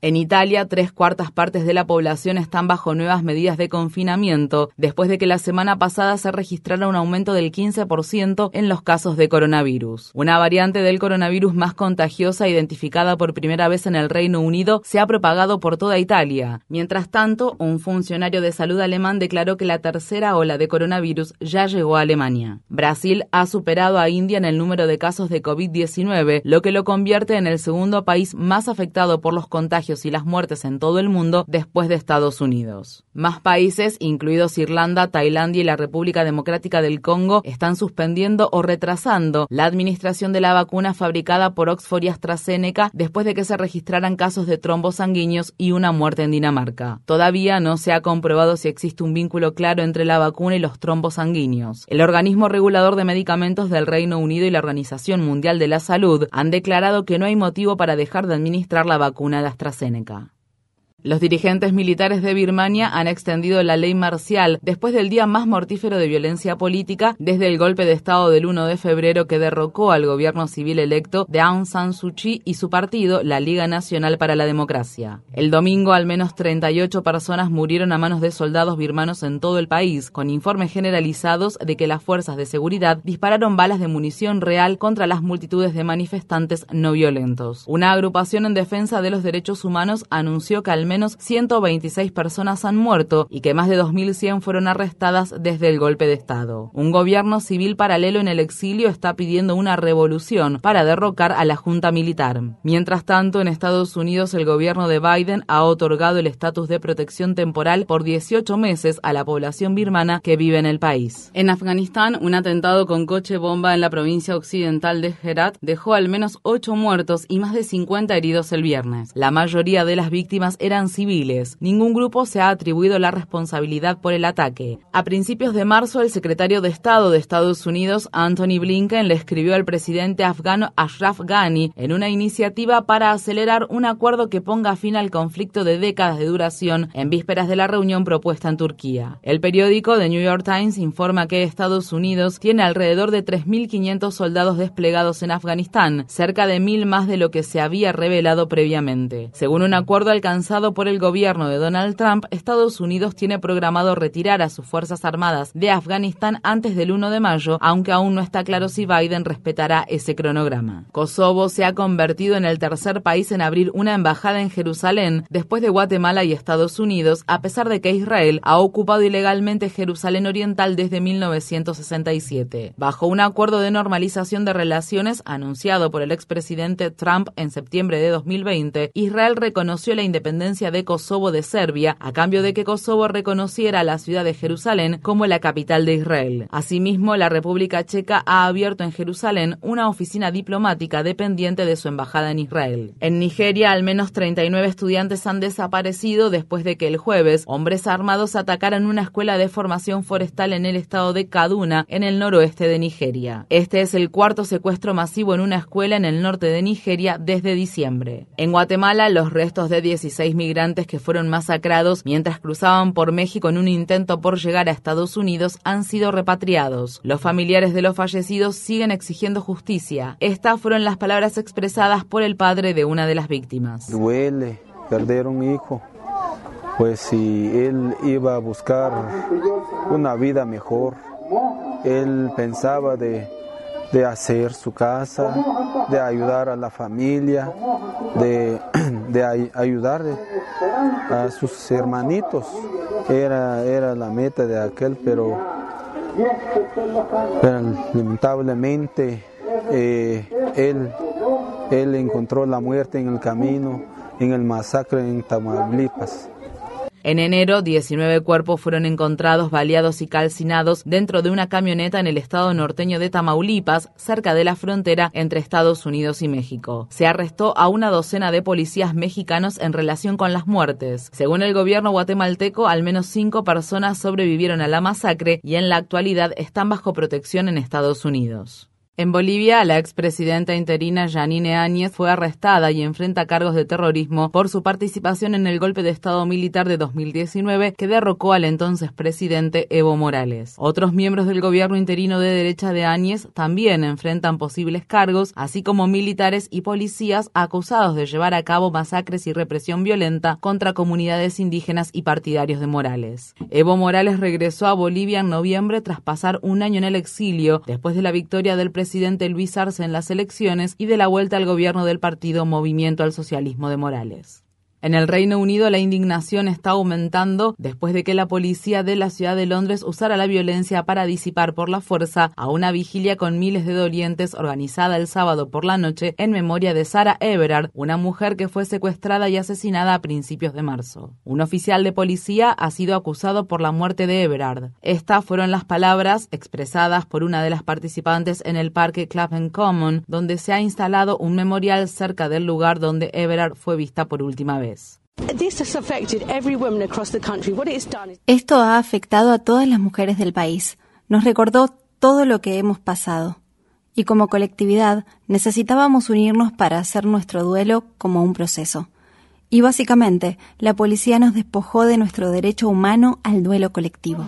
En Italia, tres cuartas partes de la población están bajo nuevas medidas de confinamiento, después de que la semana pasada se registrara un aumento del 15% en los casos de coronavirus. Una variante del coronavirus más contagiosa identificada por primera vez en el Reino Unido se ha propagado por toda Italia. Mientras tanto, un funcionario de salud alemán declaró que la tercera ola de coronavirus ya llegó a Alemania. Brasil ha superado a India en el número de casos de COVID-19, lo que lo convierte en el segundo país más afectado por los contagios y las muertes en todo el mundo después de Estados Unidos. Más países, incluidos Irlanda, Tailandia y la República Democrática del Congo, están suspendiendo o retrasando la administración de la vacuna fabricada por Oxford y AstraZeneca después de que se registraran casos de trombos sanguíneos y una muerte en Dinamarca. Todavía no se ha comprobado si existe un vínculo claro entre la vacuna y los trombos sanguíneos. El organismo regulador de medicamentos del Reino Unido y la Organización Mundial de la Salud han declarado que no hay motivo para dejar de administrar la vacuna de AstraZeneca. Los dirigentes militares de Birmania han extendido la ley marcial después del día más mortífero de violencia política desde el golpe de Estado del 1 de febrero que derrocó al gobierno civil electo de Aung San Suu Kyi y su partido, la Liga Nacional para la Democracia. El domingo, al menos 38 personas murieron a manos de soldados birmanos en todo el país, con informes generalizados de que las fuerzas de seguridad dispararon balas de munición real contra las multitudes de manifestantes no violentos. Una agrupación en defensa de los derechos humanos anunció que al menos 126 personas han muerto y que más de 2.100 fueron arrestadas desde el golpe de Estado. Un gobierno civil paralelo en el exilio está pidiendo una revolución para derrocar a la junta militar. Mientras tanto, en Estados Unidos el gobierno de Biden ha otorgado el estatus de protección temporal por 18 meses a la población birmana que vive en el país. En Afganistán, un atentado con coche bomba en la provincia occidental de Herat dejó al menos 8 muertos y más de 50 heridos el viernes. La mayoría de las víctimas eran civiles. Ningún grupo se ha atribuido la responsabilidad por el ataque. A principios de marzo, el secretario de Estado de Estados Unidos, Anthony Blinken, le escribió al presidente afgano Ashraf Ghani en una iniciativa para acelerar un acuerdo que ponga fin al conflicto de décadas de duración en vísperas de la reunión propuesta en Turquía. El periódico The New York Times informa que Estados Unidos tiene alrededor de 3.500 soldados desplegados en Afganistán, cerca de mil más de lo que se había revelado previamente. Según un acuerdo alcanzado por el gobierno de Donald Trump, Estados Unidos tiene programado retirar a sus Fuerzas Armadas de Afganistán antes del 1 de mayo, aunque aún no está claro si Biden respetará ese cronograma. Kosovo se ha convertido en el tercer país en abrir una embajada en Jerusalén después de Guatemala y Estados Unidos, a pesar de que Israel ha ocupado ilegalmente Jerusalén Oriental desde 1967. Bajo un acuerdo de normalización de relaciones anunciado por el expresidente Trump en septiembre de 2020, Israel reconoció la independencia de Kosovo de Serbia a cambio de que Kosovo reconociera la ciudad de Jerusalén como la capital de Israel. Asimismo, la República Checa ha abierto en Jerusalén una oficina diplomática dependiente de su embajada en Israel. En Nigeria, al menos 39 estudiantes han desaparecido después de que el jueves hombres armados atacaran una escuela de formación forestal en el estado de Kaduna, en el noroeste de Nigeria. Este es el cuarto secuestro masivo en una escuela en el norte de Nigeria desde diciembre. En Guatemala, los restos de 16 migrantes que fueron masacrados mientras cruzaban por México en un intento por llegar a Estados Unidos han sido repatriados. Los familiares de los fallecidos siguen exigiendo justicia. Estas fueron las palabras expresadas por el padre de una de las víctimas. Duele perder un hijo, pues si él iba a buscar una vida mejor, él pensaba de de hacer su casa, de ayudar a la familia, de, de ayudar a sus hermanitos. Era, era la meta de aquel, pero, lamentablemente eh, él, él encontró la muerte en el camino, en el masacre en Tamaulipas. En enero, 19 cuerpos fueron encontrados baleados y calcinados dentro de una camioneta en el estado norteño de Tamaulipas, cerca de la frontera entre Estados Unidos y México. Se arrestó a una docena de policías mexicanos en relación con las muertes. Según el gobierno guatemalteco, al menos cinco personas sobrevivieron a la masacre y en la actualidad están bajo protección en Estados Unidos. En Bolivia, la expresidenta interina Janine Áñez fue arrestada y enfrenta cargos de terrorismo por su participación en el golpe de Estado militar de 2019 que derrocó al entonces presidente Evo Morales. Otros miembros del gobierno interino de derecha de Áñez también enfrentan posibles cargos, así como militares y policías acusados de llevar a cabo masacres y represión violenta contra comunidades indígenas y partidarios de Morales. Evo Morales regresó a Bolivia en noviembre tras pasar un año en el exilio después de la victoria del presidente presidente Luis Arce en las elecciones y de la vuelta al gobierno del partido Movimiento al Socialismo de Morales. En el Reino Unido la indignación está aumentando después de que la policía de la ciudad de Londres usara la violencia para disipar por la fuerza a una vigilia con miles de dolientes organizada el sábado por la noche en memoria de Sarah Everard, una mujer que fue secuestrada y asesinada a principios de marzo. Un oficial de policía ha sido acusado por la muerte de Everard. Estas fueron las palabras expresadas por una de las participantes en el parque Clapham Common, donde se ha instalado un memorial cerca del lugar donde Everard fue vista por última vez. Esto ha afectado a todas las mujeres del país. Nos recordó todo lo que hemos pasado. Y como colectividad necesitábamos unirnos para hacer nuestro duelo como un proceso. Y básicamente, la policía nos despojó de nuestro derecho humano al duelo colectivo.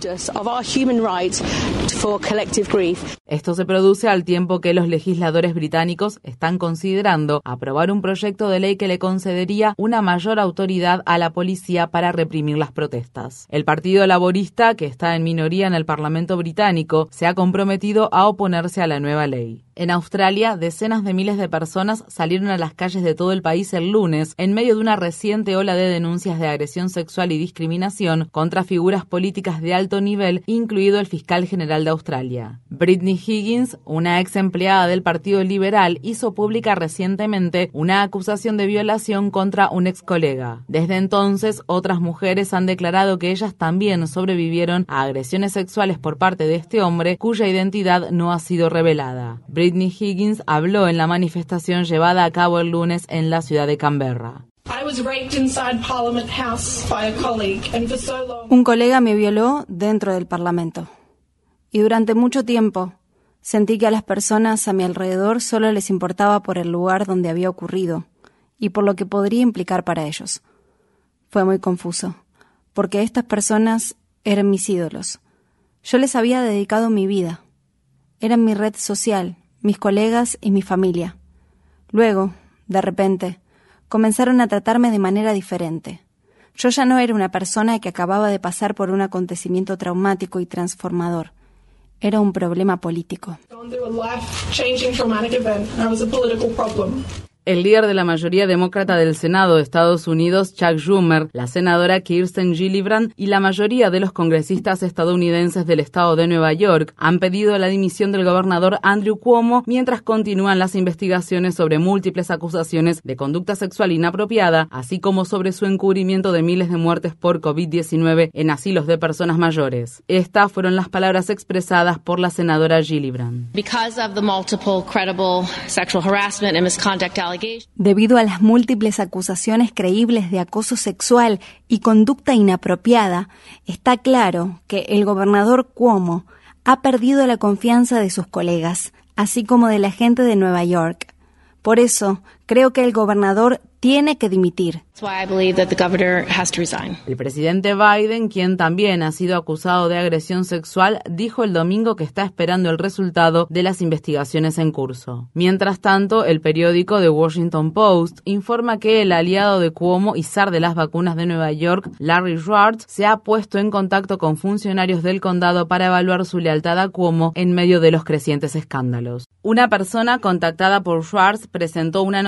Esto se produce al tiempo que los legisladores británicos están considerando aprobar un proyecto de ley que le concedería una mayor autoridad a la policía para reprimir las protestas. El Partido Laborista, que está en minoría en el Parlamento británico, se ha comprometido a oponerse a la nueva ley. En Australia, decenas de miles de personas salieron a las calles de todo el país el lunes en medio de una reciente ola de denuncias de agresión sexual y discriminación contra figuras políticas de alto nivel, incluido el fiscal general de Australia. Britney Higgins, una ex empleada del Partido Liberal, hizo pública recientemente una acusación de violación contra un ex colega. Desde entonces, otras mujeres han declarado que ellas también sobrevivieron a agresiones sexuales por parte de este hombre cuya identidad no ha sido revelada. Higgins habló en la manifestación llevada a cabo el lunes en la ciudad de Canberra. Un colega me violó dentro del Parlamento. Y durante mucho tiempo sentí que a las personas a mi alrededor solo les importaba por el lugar donde había ocurrido y por lo que podría implicar para ellos. Fue muy confuso, porque estas personas eran mis ídolos. Yo les había dedicado mi vida. Eran mi red social, mis colegas y mi familia. Luego, de repente, comenzaron a tratarme de manera diferente. Yo ya no era una persona que acababa de pasar por un acontecimiento traumático y transformador. Era un problema político. El líder de la mayoría demócrata del Senado de Estados Unidos, Chuck Schumer, la senadora Kirsten Gillibrand y la mayoría de los congresistas estadounidenses del estado de Nueva York han pedido la dimisión del gobernador Andrew Cuomo mientras continúan las investigaciones sobre múltiples acusaciones de conducta sexual inapropiada, así como sobre su encubrimiento de miles de muertes por COVID-19 en asilos de personas mayores. Estas fueron las palabras expresadas por la senadora Gillibrand. Because of the multiple credible sexual harassment and misconduct Debido a las múltiples acusaciones creíbles de acoso sexual y conducta inapropiada, está claro que el gobernador Cuomo ha perdido la confianza de sus colegas, así como de la gente de Nueva York. Por eso, creo que el gobernador tiene que dimitir. El presidente Biden, quien también ha sido acusado de agresión sexual, dijo el domingo que está esperando el resultado de las investigaciones en curso. Mientras tanto, el periódico The Washington Post informa que el aliado de Cuomo y zar de las vacunas de Nueva York, Larry Schwartz, se ha puesto en contacto con funcionarios del condado para evaluar su lealtad a Cuomo en medio de los crecientes escándalos. Una persona contactada por Schwartz presentó una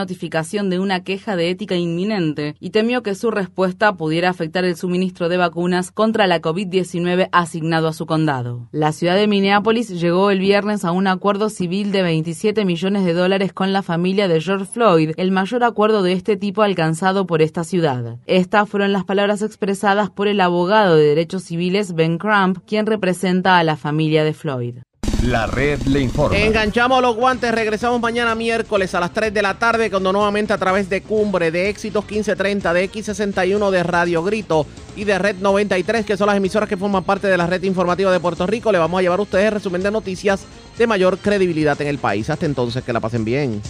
de una queja de ética inminente y temió que su respuesta pudiera afectar el suministro de vacunas contra la COVID-19 asignado a su condado. La ciudad de Minneapolis llegó el viernes a un acuerdo civil de 27 millones de dólares con la familia de George Floyd, el mayor acuerdo de este tipo alcanzado por esta ciudad. Estas fueron las palabras expresadas por el abogado de derechos civiles Ben Crump, quien representa a la familia de Floyd. La red le informa. Enganchamos los guantes, regresamos mañana miércoles a las 3 de la tarde cuando nuevamente a través de Cumbre, de Éxitos 1530, de X61, de Radio Grito y de Red 93, que son las emisoras que forman parte de la red informativa de Puerto Rico, le vamos a llevar a ustedes resumen de noticias de mayor credibilidad en el país. Hasta entonces, que la pasen bien.